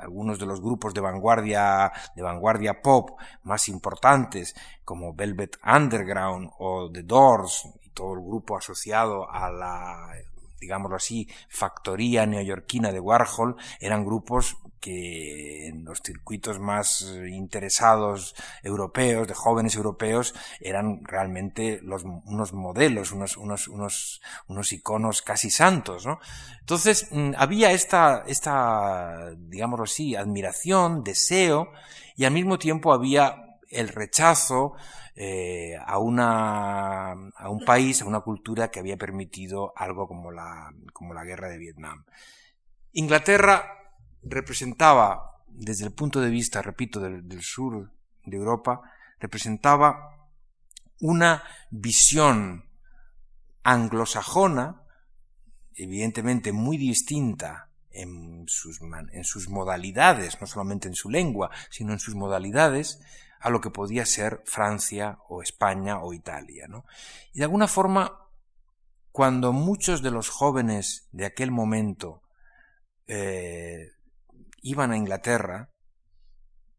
algunos de los grupos de vanguardia, de vanguardia pop más importantes, como Velvet Underground o The Doors, y todo el grupo asociado a la digámoslo así, factoría neoyorquina de Warhol, eran grupos que en los circuitos más interesados europeos, de jóvenes europeos, eran realmente unos modelos, unos, unos, unos, unos iconos casi santos, ¿no? Entonces, mm, había esta, esta, digámoslo así, admiración, deseo, y al mismo tiempo había el rechazo eh, a, una, a un país, a una cultura que había permitido algo como la, como la guerra de Vietnam. Inglaterra representaba, desde el punto de vista, repito, del, del sur de Europa, representaba una visión anglosajona, evidentemente muy distinta en sus, en sus modalidades, no solamente en su lengua, sino en sus modalidades, a lo que podía ser Francia o España o Italia. ¿no? Y de alguna forma, cuando muchos de los jóvenes de aquel momento eh, iban a Inglaterra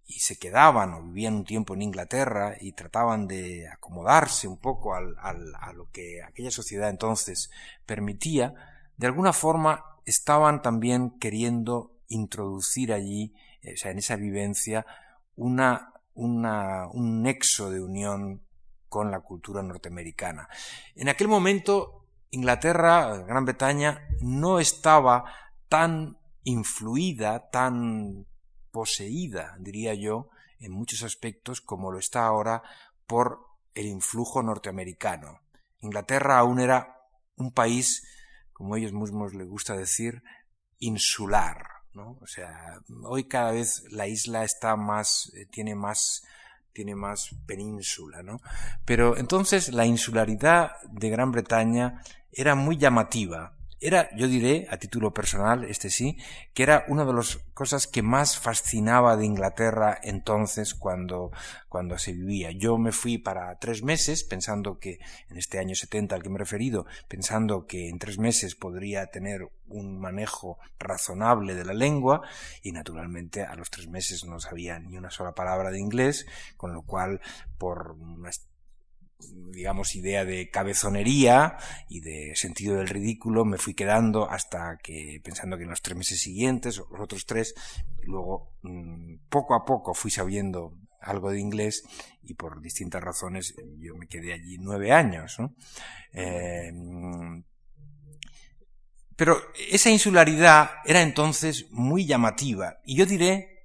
y se quedaban o vivían un tiempo en Inglaterra y trataban de acomodarse un poco al, a lo que aquella sociedad entonces permitía, de alguna forma estaban también queriendo introducir allí, eh, o sea, en esa vivencia, una, una, un nexo de unión con la cultura norteamericana. En aquel momento, Inglaterra, Gran Bretaña, no estaba tan influida, tan poseída, diría yo, en muchos aspectos como lo está ahora por el influjo norteamericano. Inglaterra aún era un país, como ellos mismos les gusta decir, insular. ¿No? O sea, hoy cada vez la isla está más, eh, tiene más tiene más península, ¿no? Pero entonces la insularidad de Gran Bretaña era muy llamativa era, yo diré, a título personal, este sí, que era una de las cosas que más fascinaba de Inglaterra entonces cuando, cuando se vivía. Yo me fui para tres meses pensando que, en este año 70 al que me he referido, pensando que en tres meses podría tener un manejo razonable de la lengua y naturalmente a los tres meses no sabía ni una sola palabra de inglés, con lo cual por una digamos, idea de cabezonería y de sentido del ridículo, me fui quedando hasta que, pensando que en los tres meses siguientes, los otros tres, luego, mm, poco a poco fui sabiendo algo de inglés y por distintas razones yo me quedé allí nueve años. Eh, pero esa insularidad era entonces muy llamativa y yo diré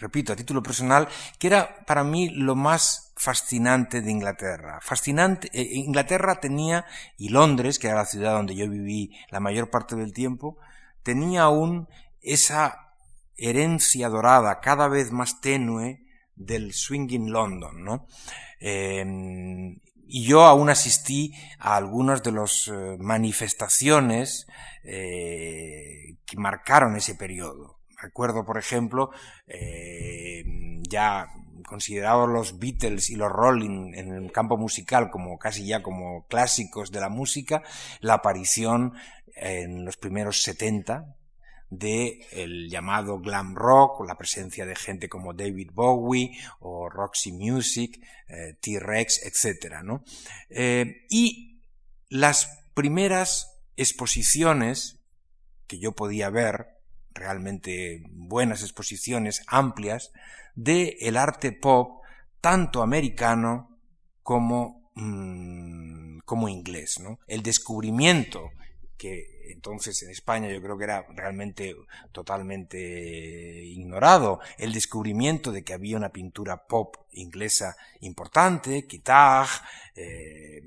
repito, a título personal, que era para mí lo más fascinante de Inglaterra. Fascinante, eh, Inglaterra tenía, y Londres, que era la ciudad donde yo viví la mayor parte del tiempo, tenía aún esa herencia dorada, cada vez más tenue, del swinging London, ¿no? Em, y yo aún asistí a algunas de las eh, manifestaciones eh, que marcaron ese periodo. Recuerdo, por ejemplo, ya considerados los Beatles y los Rolling en el campo musical como casi ya como clásicos de la música, la aparición en los primeros 70 de el llamado glam rock, la presencia de gente como David Bowie o Roxy Music, eh, T-Rex, etc. ¿no? Eh, y las primeras exposiciones que yo podía ver realmente buenas exposiciones amplias de el arte pop tanto americano como mm, como inglés ¿no? el descubrimiento que entonces en España yo creo que era realmente totalmente ignorado el descubrimiento de que había una pintura pop inglesa importante, Kitag, eh,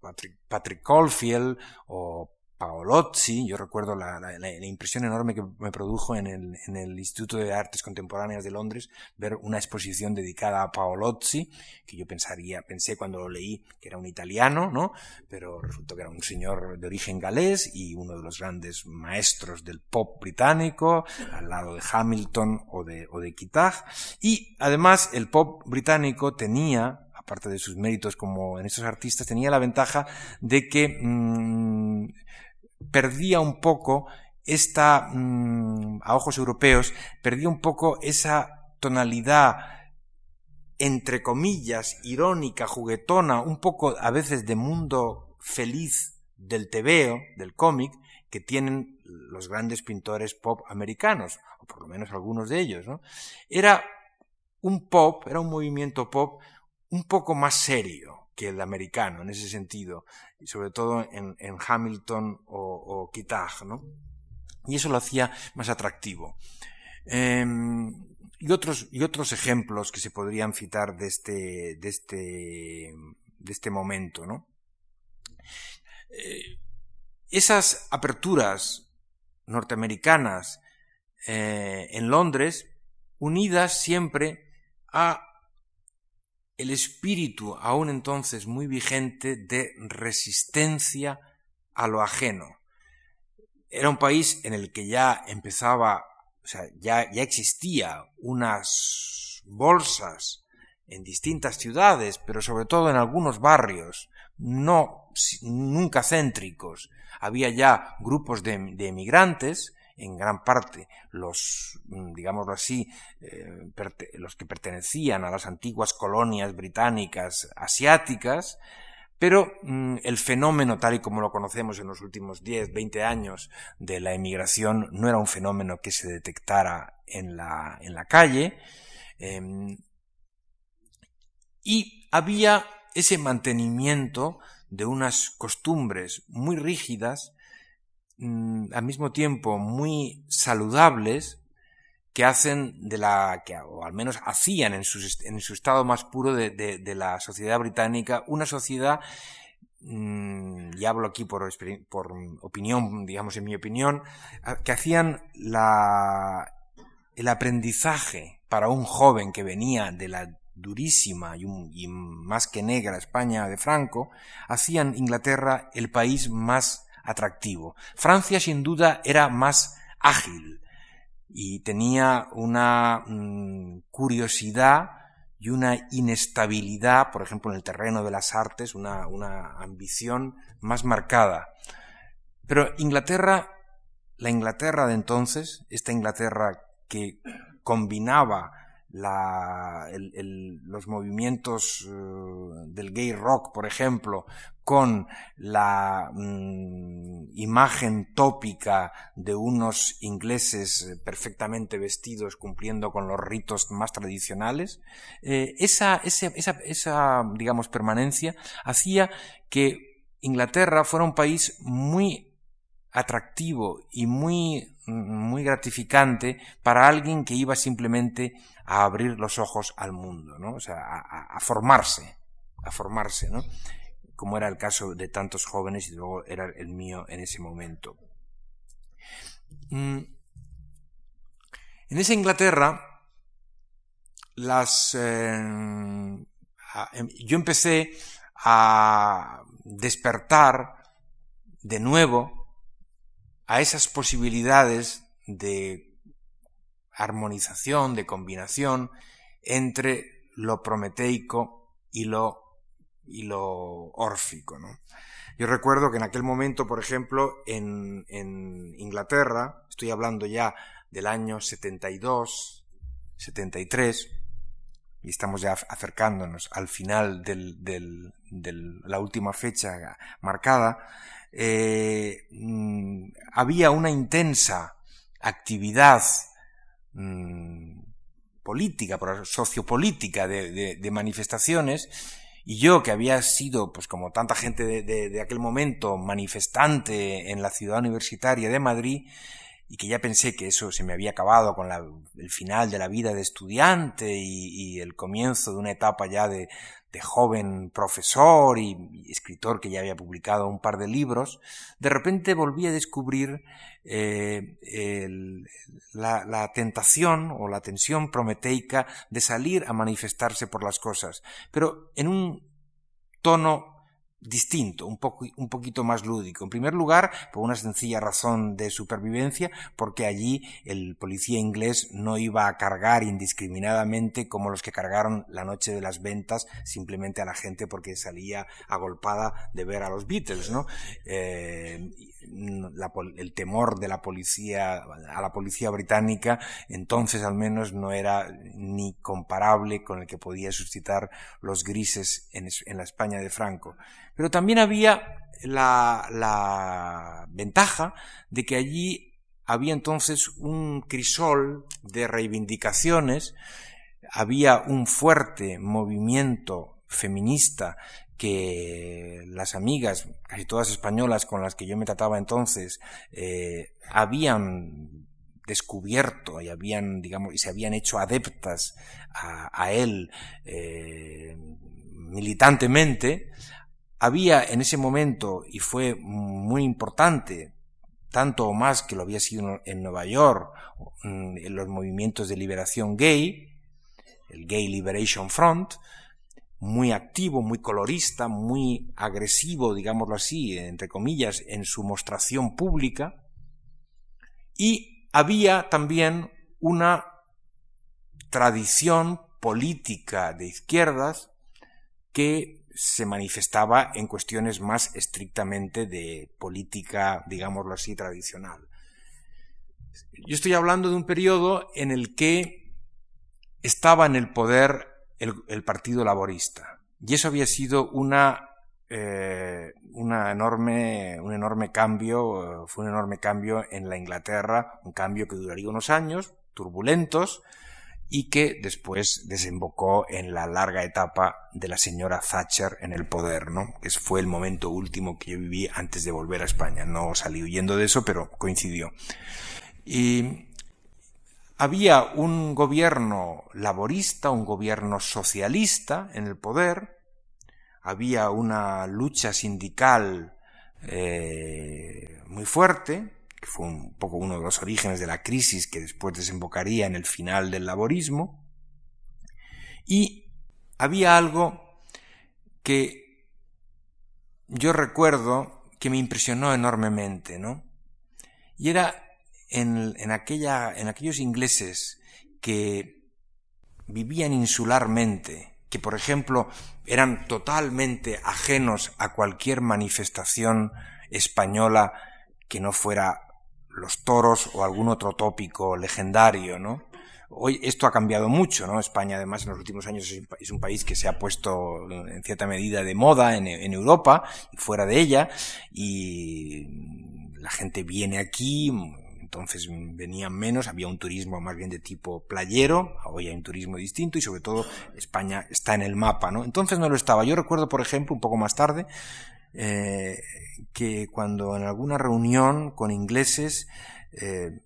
Patrick, Patrick Caulfield o Paolozzi, yo recuerdo la, impresión enorme que me produjo en el, en el, Instituto de Artes Contemporáneas de Londres ver una exposición dedicada a Paolozzi, que yo pensaría, pensé cuando lo leí que era un italiano, ¿no? Pero resultó que era un señor de origen galés y uno de los grandes maestros del pop británico, al lado de Hamilton o de, o de. Y además el pop británico tenía aparte de sus méritos como en esos artistas, tenía la ventaja de que mm, perdía un poco esta, mm, a ojos europeos, perdía un poco esa tonalidad entre comillas, irónica, juguetona, un poco a veces de mundo feliz del tebeo, del cómic, que tienen los grandes pintores pop americanos, o por lo menos algunos de ellos, ¿no? Era un pop, era un movimiento pop un poco más serio, que el americano en ese sentido, y sobre todo en, Hamilton o, o ¿no? Y eso lo hacía más atractivo. Em, y, otros, y otros ejemplos que se podrían citar de este, de este, de este momento, ¿no? Eh, esas aperturas norteamericanas eh, en Londres, unidas siempre a el espíritu aún entonces muy vigente de resistencia a lo ajeno. Era un país en el que ya empezaba, o sea, ya, ya existía unas bolsas en distintas ciudades, pero sobre todo en algunos barrios, no nunca céntricos. Había ya grupos de, de emigrantes en gran parte los, mm, digámoslo así, eh, los que pertenecían a las antiguas colonias británicas asiáticas, pero mm, el fenómeno tal y como lo conocemos en los últimos 10, 20 años de la emigración no era un fenómeno que se detectara en la, en la calle, em, y había ese mantenimiento de unas costumbres muy rígidas Mm, al mismo tiempo muy saludables que hacen de la, que, o al menos hacían en su, en su estado más puro de, la sociedad británica, una sociedad mm, y hablo aquí por, por, opinión, digamos en mi opinión, que hacían la, el aprendizaje para un joven que venía de la durísima y, y, más que negra España de Franco, hacían Inglaterra el país más atractivo. Francia sin duda era más ágil y tenía una mm, curiosidad y una inestabilidad, por ejemplo, en el terreno de las artes, una, una ambición más marcada. Pero Inglaterra, la Inglaterra de entonces, esta Inglaterra que combinaba la, los movimientos eh, del gay rock, por ejemplo, con la mm, imagen tópica de unos ingleses eh, perfectamente vestidos cumpliendo con los ritos más tradicionales, eh, esa, esa, esa, digamos, permanencia hacía que Inglaterra fuera un país muy atractivo y muy, muy gratificante para alguien que iba simplemente a abrir los ojos al mundo, ¿no? O sea, a, formarse, a formarse, ¿no? Como era el caso de tantos jóvenes y luego era el mío en ese momento. Mm. En esa Inglaterra, las, eh, em, yo empecé a despertar de nuevo a esas posibilidades de armonización, de combinación entre lo prometeico y lo, y lo órfico. ¿no? Yo recuerdo que en aquel momento, por ejemplo, en, Inglaterra, estoy hablando ya del año 72, 73, y estamos ya acercándonos al final de la última fecha marcada, eh, mm, había una intensa actividad Mm, política, sociopolítica de, de, manifestaciones, y yo que había sido, pues como tanta gente de, aquel momento, manifestante en la ciudad universitaria de Madrid, y que ya pensé que eso se me había acabado con el final de la vida de estudiante y, el comienzo de una etapa ya de, de joven profesor y, escritor que ya había publicado un par de libros, de repente volví a descubrir eh, la, la, tentación o la tensión prometeica de salir a manifestarse por las cosas, pero en un tono distinto, un, poco, un poquito más lúdico. En primer lugar, por una sencilla razón de supervivencia, porque allí el policía inglés no iba a cargar indiscriminadamente como los que cargaron la noche de las ventas simplemente a la gente porque salía agolpada de ver a los Beatles, ¿no? Eh, el temor de la policía a la policía británica entonces al menos no era ni comparable con el que podía suscitar los grises en, en la España de Franco. Pero también había la, la ventaja de que allí había entonces un crisol de reivindicaciones, había un fuerte movimiento feminista que las amigas, casi todas españolas con las que yo me trataba entonces, eh, habían descubierto y habían, digamos, y se habían hecho adeptas a, él eh, militantemente, había en ese momento, y fue muy importante, tanto o más que lo había sido en Nueva York, mm, en los movimientos de liberación gay, el Gay Liberation Front, muy activo, muy colorista, muy agresivo, digámoslo así, entre comillas, en su mostración pública. Y había también una tradición política de izquierdas que se manifestaba en cuestiones más estrictamente de política, digámoslo así, tradicional. Yo estoy hablando de un periodo en el que estaba en el poder el, Partido Laborista. Y eso había sido una, eh, una enorme, un enorme cambio, fue un enorme cambio en la Inglaterra, un cambio que duraría unos años, turbulentos, y que después desembocó en la larga etapa de la señora Thatcher en el poder, ¿no? Que fue el momento último que yo viví antes de volver a España. No salí huyendo de eso, pero coincidió. Y había un gobierno laborista, un gobierno socialista en el poder, había una lucha sindical eh, muy fuerte, que fue un poco uno de los orígenes de la crisis que después desembocaría en el final del laborismo, y había algo que yo recuerdo que me impresionó enormemente, ¿no? Y era en, en, aquella, en aquellos ingleses que vivían insularmente, que por ejemplo eran totalmente ajenos a cualquier manifestación española que no fuera los toros o algún otro tópico legendario, ¿no? Hoy esto ha cambiado mucho, ¿no? España además en los últimos años es un país que se ha puesto en cierta medida de moda en, en Europa y fuera de ella y la gente viene aquí, entonces venían menos, había un turismo más bien de tipo playero, hoy hay un turismo distinto y sobre todo España está en el mapa, ¿no? Entonces no lo estaba. Yo recuerdo, por ejemplo, un poco más tarde, eh, que cuando en alguna reunión con ingleses eh,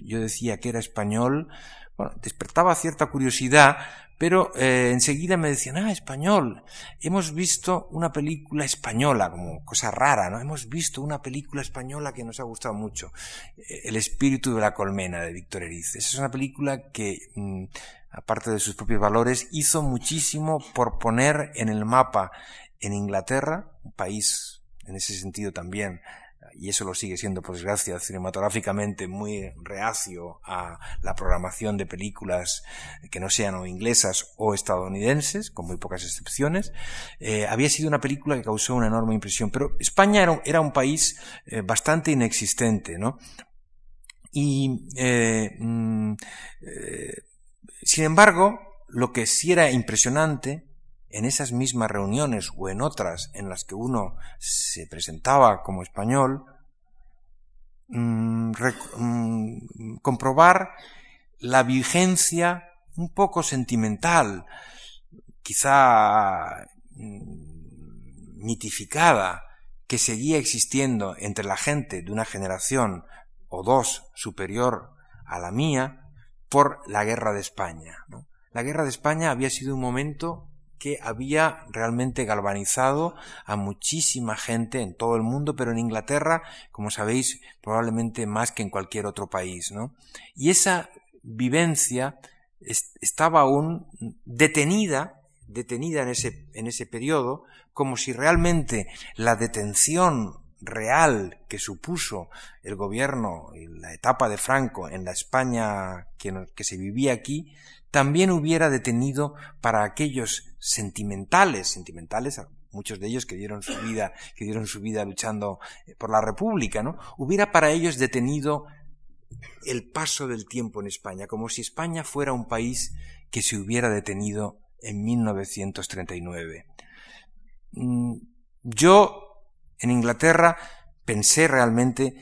yo decía que era español, bueno, despertaba cierta curiosidad, pero eh, enseguida me decían, ah, español, hemos visto una película española, como cosa rara, ¿no? Hemos visto una película española que nos ha gustado mucho, eh, El espíritu de la colmena de Víctor Eriz. Esa es una película que, mm, aparte de sus propios valores, hizo muchísimo por poner en el mapa en Inglaterra, un país en ese sentido también y eso lo sigue siendo, por desgracia, cinematográficamente muy reacio a la programación de películas que no sean o inglesas o estadounidenses, con muy pocas excepciones, eh, había sido una película que causó una enorme impresión. Pero España era, un país eh, bastante inexistente, ¿no? Y, eh, mm, sin embargo, lo que sí era impresionante en esas mismas reuniones o en otras en las que uno se presentaba como español, mm, mm, comprobar la vigencia un poco sentimental, quizá mm, mitificada, que seguía existiendo entre la gente de una generación o dos superior a la mía por la guerra de España. La guerra de España había sido un momento que había realmente galvanizado a muchísima gente en todo el mundo, pero en Inglaterra, como sabéis, probablemente más que en cualquier otro país, ¿no? Y esa vivencia estaba aún detenida, detenida en ese, en ese periodo, como si realmente la detención real que supuso el gobierno y la etapa de Franco en la España que, que se vivía aquí, también hubiera detenido para aquellos sentimentales, sentimentales, muchos de ellos que dieron su vida, que dieron su vida luchando eh, por la República, ¿no? Hubiera para ellos detenido el paso del tiempo en España, como si España fuera un país que se hubiera detenido en 1939. Mm, yo, en Inglaterra, pensé realmente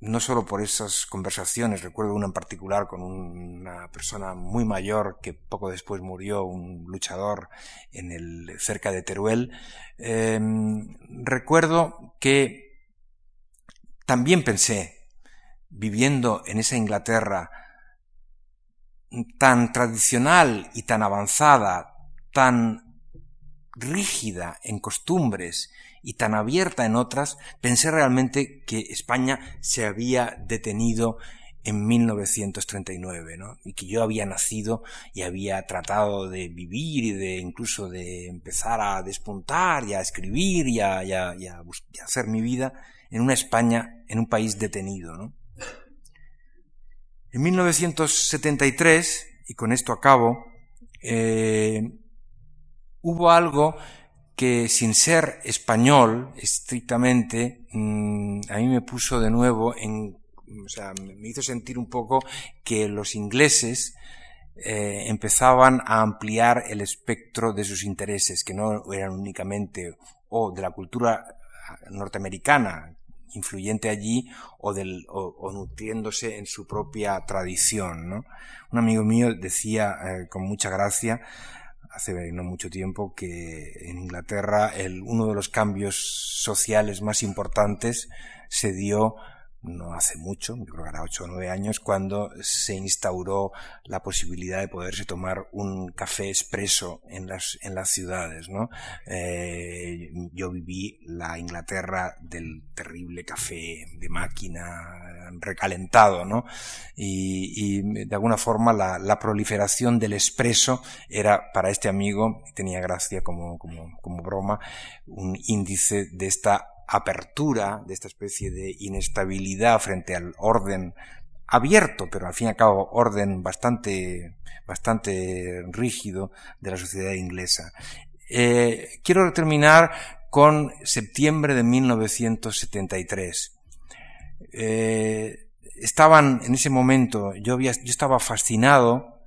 no solo por esas conversaciones, recuerdo una en particular con una persona muy mayor que poco después murió, un luchador en el cerca de Teruel, em, recuerdo que también pensé, viviendo en esa Inglaterra tan tradicional y tan avanzada, tan rígida en costumbres y tan abierta en otras, pensé realmente que España se había detenido en 1939, ¿no? Y que yo había nacido y había tratado de vivir y de incluso de empezar a despuntar y a escribir y a, hacer mi vida en una España, en un país detenido. En 1973, y con esto acabo, eh, hubo algo que sin ser español estrictamente, mm, a mí me puso de nuevo en, o sea, me hizo sentir un poco que los ingleses eh, empezaban a ampliar el espectro de sus intereses, que no eran únicamente o de la cultura norteamericana influyente allí o, del, o, nutriéndose en su propia tradición. ¿no? Un amigo mío decía eh, con mucha gracia hace no mucho tiempo que en Inglaterra el, uno de los cambios sociales más importantes se dio no hace mucho, yo creo que era 8 o 9 años, cuando se instauró la posibilidad de poderse tomar un café expreso en las, en las ciudades. ¿no? Eh, yo viví la Inglaterra del terrible café de máquina recalentado, ¿no? Y, de alguna forma la, la, proliferación del expreso era para este amigo, tenía gracia como, como, como broma, un índice de esta apertura, de esta especie de inestabilidad frente al orden abierto, pero al fin y al cabo orden bastante, bastante rígido de la sociedad inglesa. Eh, quiero terminar con septiembre de 1973. Eh, estaban en ese momento, yo, había, yo estaba fascinado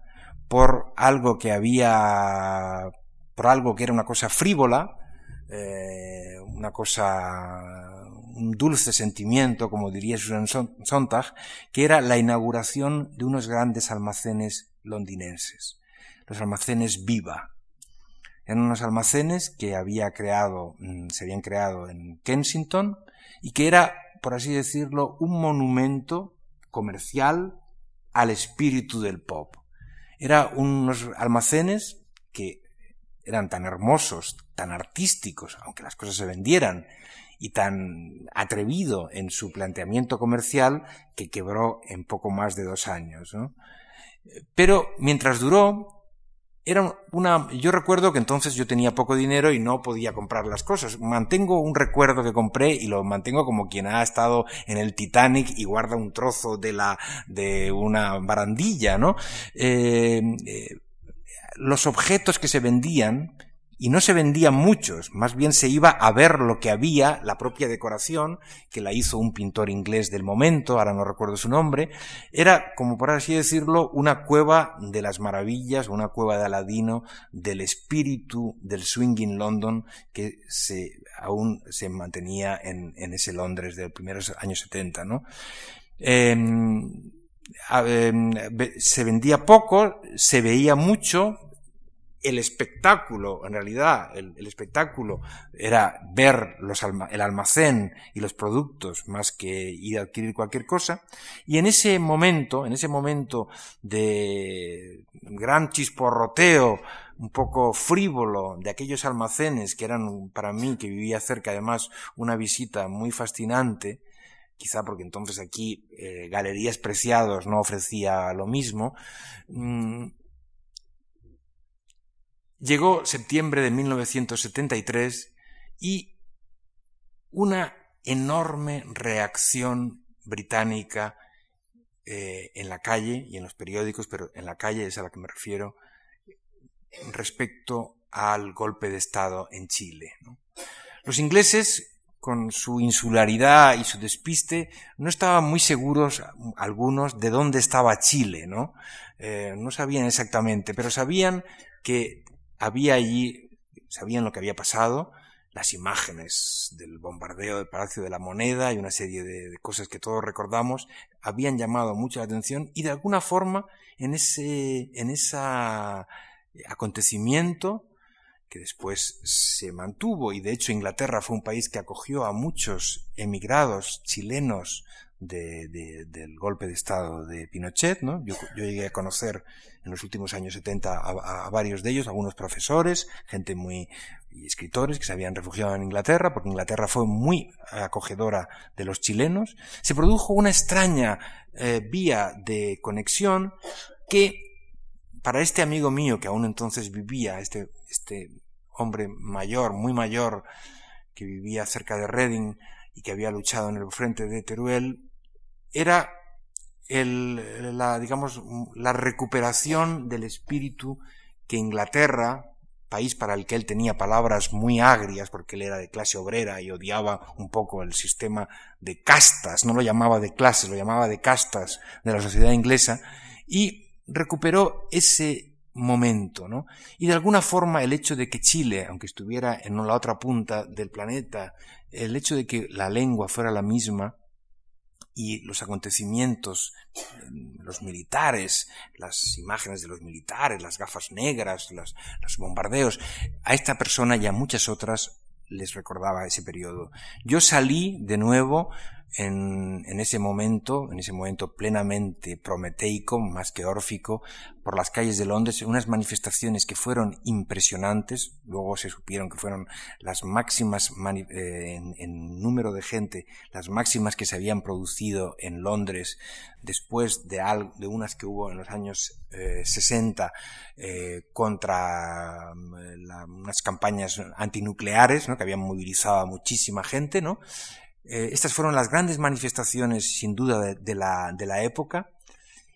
por algo que había, por algo que era una cosa frívola, eh, una cosa, un dulce sentimiento, como diría Susan Sontag, que era la inauguración de unos grandes almacenes londinenses, los almacenes Viva. Eran unos almacenes que había creado, mm, se habían creado en Kensington y que era, por así decirlo, un monumento comercial al espíritu del pop. Era unos almacenes que eran tan hermosos, tan artísticos, aunque las cosas se vendieran, y tan atrevido en su planteamiento comercial que quebró en poco más de dos años. Pero mientras duró, era una, yo recuerdo que entonces yo tenía poco dinero y no podía comprar las cosas. Mantengo un recuerdo que compré y lo mantengo como quien ha estado en el Titanic y guarda un trozo de la, de una barandilla, ¿no? Eh, eh, los objetos que se vendían, y no se vendían muchos, más bien se iba a ver lo que había, la propia decoración, que la hizo un pintor inglés del momento, ahora no recuerdo su nombre, era, como por así decirlo, una cueva de las maravillas, una cueva de Aladino, del espíritu del swinging London que se, aún se mantenía en, en ese Londres de los primeros años 70, ¿no? Em, se vendía poco, se veía mucho, el espectáculo, en realidad, el, espectáculo era ver los el almacén y los productos más que ir a adquirir cualquier cosa. Y en ese momento, en ese momento de gran chisporroteo, un poco frívolo de aquellos almacenes que eran para mí, que vivía cerca, además, una visita muy fascinante, quizá porque entonces aquí eh, Galerías Preciados no ofrecía lo mismo, mm, Llegó septiembre de 1973 y una enorme reacción británica eh, en la calle y en los periódicos, pero en la calle es a la que me refiero, respecto al golpe de Estado en Chile. Los ingleses, con su insularidad y su despiste, no estaban muy seguros, algunos, de dónde estaba Chile, ¿no? Eh, no sabían exactamente, pero sabían que había allí, sabían lo que había pasado, las imágenes del bombardeo del Palacio de la Moneda y una serie de, cosas que todos recordamos habían llamado mucho la atención y de alguna forma en ese, en ese acontecimiento que después se mantuvo y de hecho Inglaterra fue un país que acogió a muchos emigrados chilenos del golpe de Estado de Pinochet. ¿no? Yo, llegué a conocer en los últimos años 70 a, varios de ellos, algunos profesores, gente muy y escritores que se habían refugiado en Inglaterra, porque Inglaterra fue muy acogedora de los chilenos. Se produjo una extraña eh, vía de conexión que para este amigo mío que aún entonces vivía, este, este hombre mayor, muy mayor, que vivía cerca de Reading y que había luchado en el frente de Teruel, era el, la, digamos, la recuperación del espíritu que Inglaterra, país para el que él tenía palabras muy agrias porque él era de clase obrera y odiaba un poco el sistema de castas, no lo llamaba de clases, lo llamaba de castas de la sociedad inglesa, y recuperó ese momento, ¿no? Y de alguna forma el hecho de que Chile, aunque estuviera en la otra punta del planeta, el hecho de que la lengua fuera la misma, y los acontecimientos, los militares, las imágenes de los militares, las gafas negras, los, bombardeos, a esta persona y a muchas otras les recordaba ese periodo. Yo salí de nuevo en, en, ese momento, en ese momento plenamente prometeico, más que órfico, por las calles de Londres, unas manifestaciones que fueron impresionantes, luego se supieron que fueron las máximas eh, en, en, número de gente, las máximas que se habían producido en Londres después de, de unas que hubo en los años eh, 60 eh, contra mm, unas campañas antinucleares, ¿no? que habían movilizado a muchísima gente, ¿no? Eh, estas fueron las grandes manifestaciones, sin duda, de, la, de la, época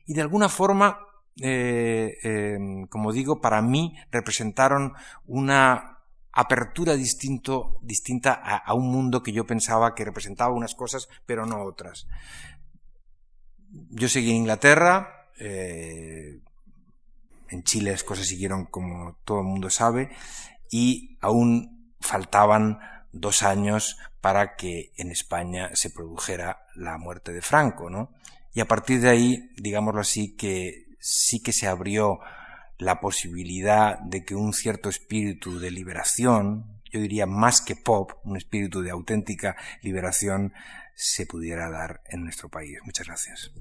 y de alguna forma, eh, eh, como digo, para mí representaron una apertura distinto, distinta a, un mundo que yo pensaba que representaba unas cosas, pero no otras. Yo seguí en Inglaterra, en Chile las cosas siguieron como todo el mundo sabe, y aún faltaban dos años para que en España se produjera la muerte de Franco, ¿no? Y a partir de ahí, digámoslo así, que sí que se abrió la posibilidad de que un cierto espíritu de liberación, yo diría más que pop, un espíritu de auténtica liberación, se pudiera dar en nuestro país. Muchas gracias.